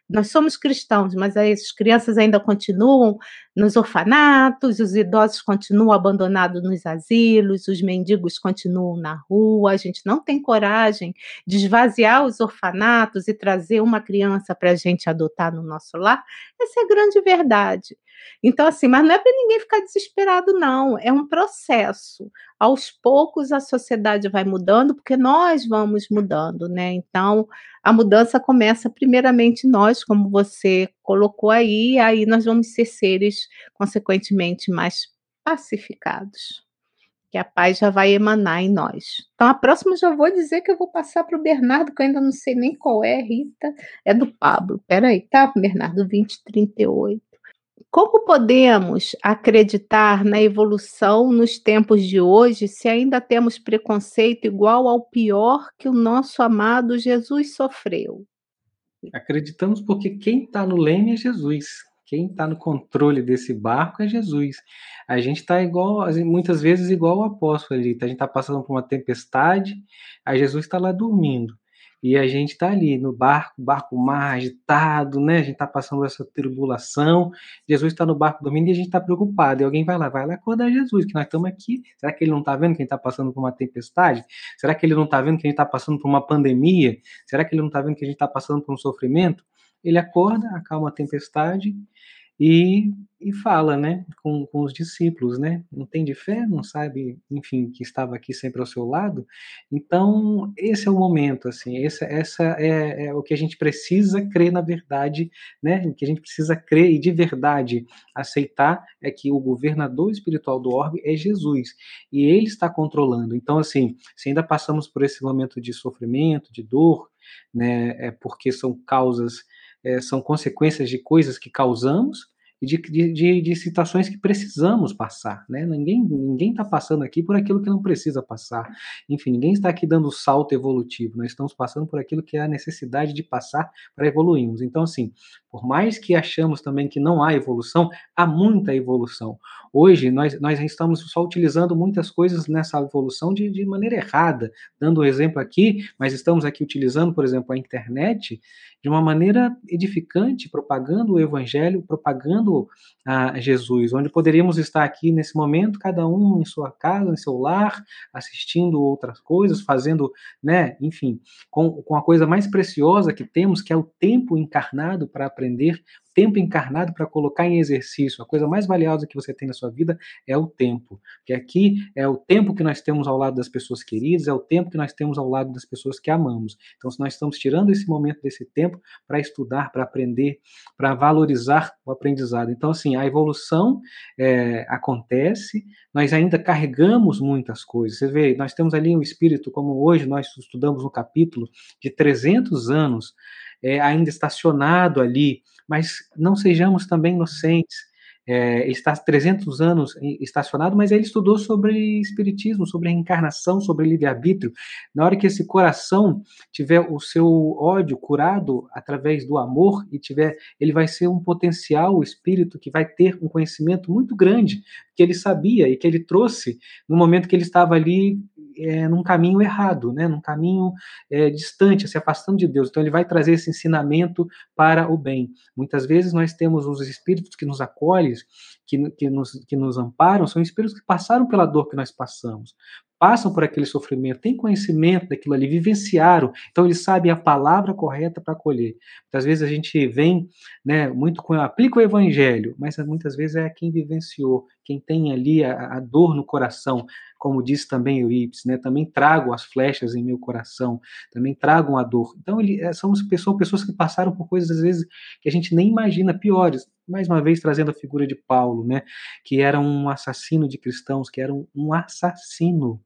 Speaker 4: nós somos cristãos, mas as crianças ainda continuam nos orfanatos, os idosos continuam abandonados nos asilos, os mendigos continuam na rua, a gente não tem coragem de esvaziar os orfanatos e trazer uma criança para a gente adotar no nosso lar. Essa é a grande verdade. Então, assim, mas não é para ninguém ficar desesperado, não. É um processo. Aos poucos a sociedade vai mudando, porque nós vamos mudando, né? Então, a mudança começa primeiramente nós, como você colocou aí, aí nós vamos ser seres, consequentemente, mais pacificados. Que a paz já vai emanar em nós. Então, a próxima já vou dizer que eu vou passar para o Bernardo, que eu ainda não sei nem qual é, Rita. É do Pablo. Peraí, tá, Bernardo? 2038. Como podemos acreditar na evolução nos tempos de hoje se ainda temos preconceito igual ao pior que o nosso amado Jesus sofreu?
Speaker 3: Acreditamos porque quem está no leme é Jesus. Quem está no controle desse barco é Jesus. A gente está igual, muitas vezes igual o apóstolo ali. A gente está passando por uma tempestade, aí Jesus está lá dormindo. E a gente está ali no barco, barco mar agitado, né? A gente está passando essa tribulação. Jesus está no barco dormindo e a gente está preocupado. E alguém vai lá, vai lá acordar Jesus, que nós estamos aqui. Será que ele não está vendo que a gente está passando por uma tempestade? Será que ele não está vendo que a gente está passando por uma pandemia? Será que ele não está vendo que a gente está passando por um sofrimento? Ele acorda, acalma a tempestade e, e fala, né, com, com os discípulos, né, não tem de fé, não sabe, enfim, que estava aqui sempre ao seu lado. Então, esse é o momento, assim, essa, essa é, é o que a gente precisa crer na verdade, né, que a gente precisa crer e de verdade aceitar é que o governador espiritual do orbe é Jesus, e ele está controlando. Então, assim, se ainda passamos por esse momento de sofrimento, de dor, né, é porque são causas é, são consequências de coisas que causamos e de, de, de, situações que precisamos passar, né? Ninguém ninguém está passando aqui por aquilo que não precisa passar. Enfim, ninguém está aqui dando salto evolutivo. Nós estamos passando por aquilo que é a necessidade de passar para evoluirmos. Então, assim, por mais que achamos também que não há evolução, há muita evolução. Hoje nós, nós estamos só utilizando muitas coisas nessa evolução de, de maneira errada. Dando um exemplo aqui, mas estamos aqui utilizando, por exemplo, a internet de uma maneira edificante, propagando o evangelho, propagando a Jesus, onde poderíamos estar aqui nesse momento, cada um em sua casa, em seu lar, assistindo outras coisas, fazendo, né, enfim, com, com a coisa mais preciosa que temos, que é o tempo encarnado para aprender, tempo encarnado para colocar em exercício. A coisa mais valiosa que você tem na sua vida é o tempo. Que aqui é o tempo que nós temos ao lado das pessoas queridas, é o tempo que nós temos ao lado das pessoas que amamos. Então, se nós estamos tirando esse momento desse tempo para estudar, para aprender, para valorizar o aprendizado. Então, assim, a evolução é, acontece, nós ainda carregamos muitas coisas. Você vê, nós temos ali um espírito, como hoje nós estudamos no capítulo, de 300 anos, é, ainda estacionado ali, mas não sejamos também inocentes. É, está há 300 anos estacionado, mas ele estudou sobre espiritismo, sobre reencarnação, sobre livre-arbítrio. Na hora que esse coração tiver o seu ódio curado através do amor e tiver, ele vai ser um potencial espírito que vai ter um conhecimento muito grande que ele sabia e que ele trouxe no momento que ele estava ali é, num caminho errado, né, num caminho é, distante, se afastando de Deus. Então ele vai trazer esse ensinamento para o bem. Muitas vezes nós temos os espíritos que nos acolhem, que, que, nos, que nos amparam, são espíritos que passaram pela dor que nós passamos passam por aquele sofrimento, têm conhecimento daquilo ali, vivenciaram, então eles sabem a palavra correta para acolher. Muitas vezes a gente vem, né, muito com, aplica o evangelho, mas muitas vezes é quem vivenciou, quem tem ali a, a dor no coração, como disse também o né, também trago as flechas em meu coração, também tragam a dor. Então, ele, é, são pessoas, pessoas que passaram por coisas, às vezes, que a gente nem imagina, piores. Mais uma vez, trazendo a figura de Paulo, né, que era um assassino de cristãos, que era um, um assassino,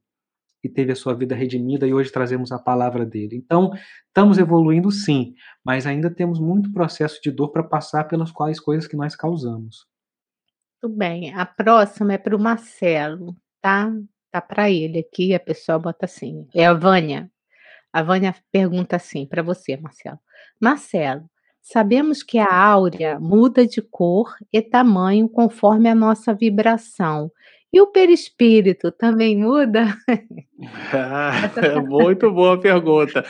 Speaker 3: e teve a sua vida redimida e hoje trazemos a palavra dele. Então, estamos evoluindo sim, mas ainda temos muito processo de dor para passar pelas quais coisas que nós causamos.
Speaker 4: Tudo bem. A próxima é para o Marcelo, tá? Tá para ele aqui, a pessoa bota assim. É a Vânia. A Vânia pergunta assim para você, Marcelo. Marcelo, sabemos que a áurea muda de cor e tamanho conforme a nossa vibração. E o perispírito também muda?
Speaker 2: Muito boa pergunta.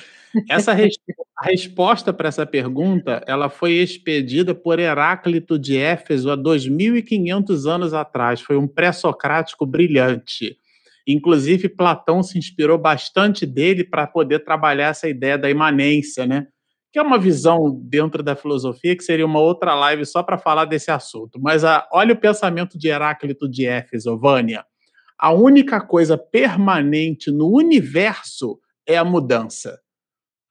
Speaker 2: Essa res a resposta para essa pergunta, ela foi expedida por Heráclito de Éfeso há 2500 anos atrás. Foi um pré-socrático brilhante. Inclusive, Platão se inspirou bastante dele para poder trabalhar essa ideia da imanência, né? Que é uma visão dentro da filosofia que seria uma outra live só para falar desse assunto. Mas a, olha o pensamento de Heráclito de Éfeso, Vânia. A única coisa permanente no universo é a mudança.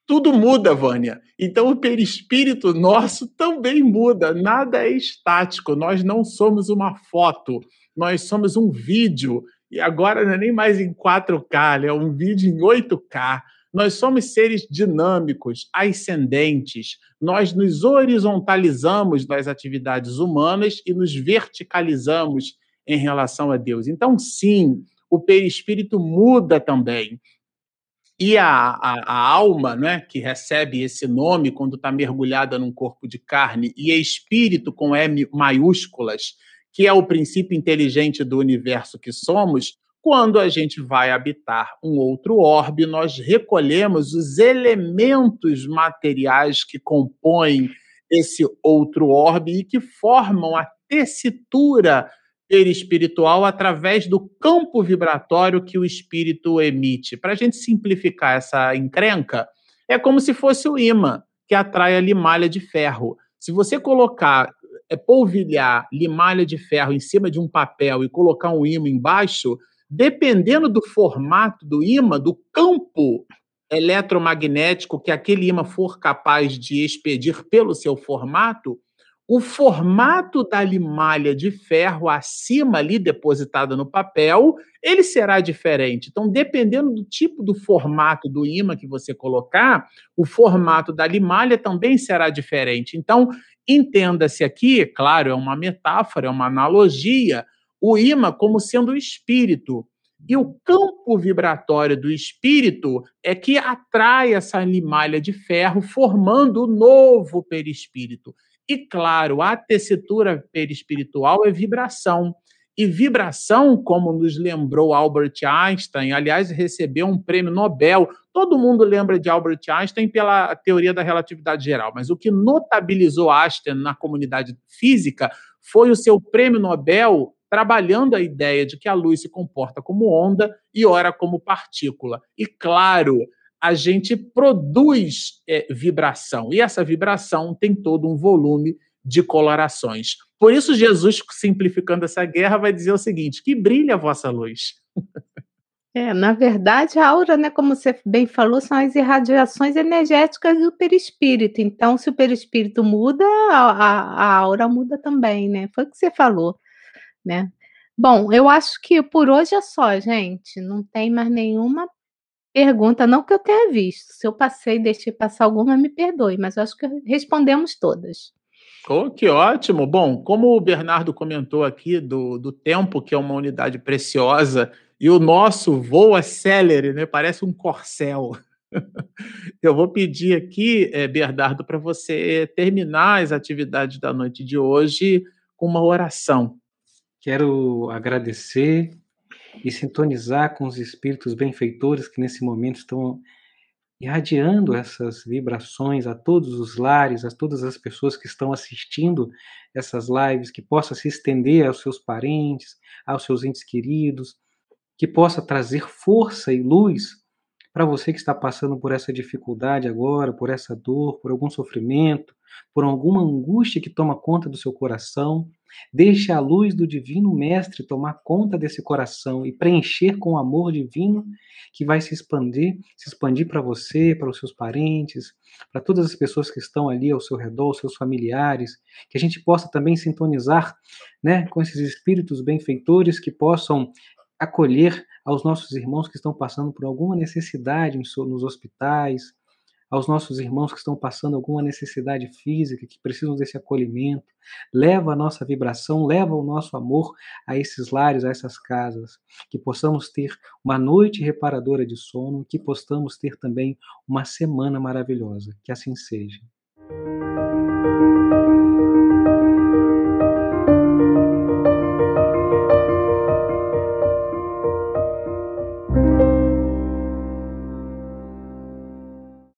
Speaker 2: Tudo muda, Vânia. Então o perispírito nosso também muda. Nada é estático. Nós não somos uma foto. Nós somos um vídeo e agora não é nem mais em 4K, é um vídeo em 8K. Nós somos seres dinâmicos, ascendentes. Nós nos horizontalizamos nas atividades humanas e nos verticalizamos em relação a Deus. Então, sim, o perispírito muda também. E a, a, a alma, né, que recebe esse nome quando está mergulhada num corpo de carne, e espírito com M maiúsculas, que é o princípio inteligente do universo que somos, quando a gente vai habitar um outro orbe, nós recolhemos os elementos materiais que compõem esse outro orbe e que formam a tessitura perispiritual através do campo vibratório que o espírito emite. Para a gente simplificar essa encrenca, é como se fosse o imã que atrai a limalha de ferro. Se você colocar é polvilhar limalha de ferro em cima de um papel e colocar um imã embaixo, dependendo do formato do imã, do campo eletromagnético que aquele imã for capaz de expedir pelo seu formato, o formato da limalha de ferro acima ali depositada no papel, ele será diferente. Então, dependendo do tipo do formato do imã que você colocar, o formato da limalha também será diferente. Então, entenda-se aqui, claro, é uma metáfora, é uma analogia, o imã como sendo o espírito. E o campo vibratório do espírito é que atrai essa limalha de ferro, formando o novo perispírito. E claro, a tessitura perispiritual é vibração. E vibração, como nos lembrou Albert Einstein, aliás, recebeu um prêmio Nobel. Todo mundo lembra de Albert Einstein pela teoria da relatividade geral, mas o que notabilizou Einstein na comunidade física foi o seu prêmio Nobel trabalhando a ideia de que a luz se comporta como onda e ora como partícula. E claro, a gente produz é, vibração. E essa vibração tem todo um volume de colorações. Por isso, Jesus, simplificando essa guerra, vai dizer o seguinte: que brilhe a vossa luz.
Speaker 4: É, na verdade, a aura, né, como você bem falou, são as irradiações energéticas do perispírito. Então, se o perispírito muda, a, a, a aura muda também, né? Foi o que você falou, né? Bom, eu acho que por hoje é só, gente. Não tem mais nenhuma Pergunta, não que eu tenha visto. Se eu passei e deixei passar alguma, me perdoe, mas eu acho que respondemos todas.
Speaker 2: Oh, que ótimo! Bom, como o Bernardo comentou aqui do, do tempo, que é uma unidade preciosa, e o nosso voo é célere, né? Parece um corcel. Eu vou pedir aqui, eh, Bernardo, para você terminar as atividades da noite de hoje com uma oração.
Speaker 3: Quero agradecer e sintonizar com os espíritos benfeitores que nesse momento estão irradiando essas vibrações a todos os lares, a todas as pessoas que estão assistindo essas lives, que possa se estender aos seus parentes, aos seus entes queridos, que possa trazer força e luz para você que está passando por essa dificuldade agora, por essa dor, por algum sofrimento, por alguma angústia que toma conta do seu coração, deixe a luz do Divino Mestre tomar conta desse coração e preencher com o amor divino que vai se expandir, se expandir para você, para os seus parentes, para todas as pessoas que estão ali ao seu redor, os seus familiares, que a gente possa também sintonizar, né, com esses espíritos benfeitores que possam acolher aos nossos irmãos que estão passando por alguma necessidade nos hospitais, aos nossos irmãos que estão passando alguma necessidade física, que precisam desse acolhimento. Leva a nossa vibração, leva o nosso amor a esses lares, a essas casas. Que possamos ter uma noite reparadora de sono, que possamos ter também uma semana maravilhosa. Que assim seja.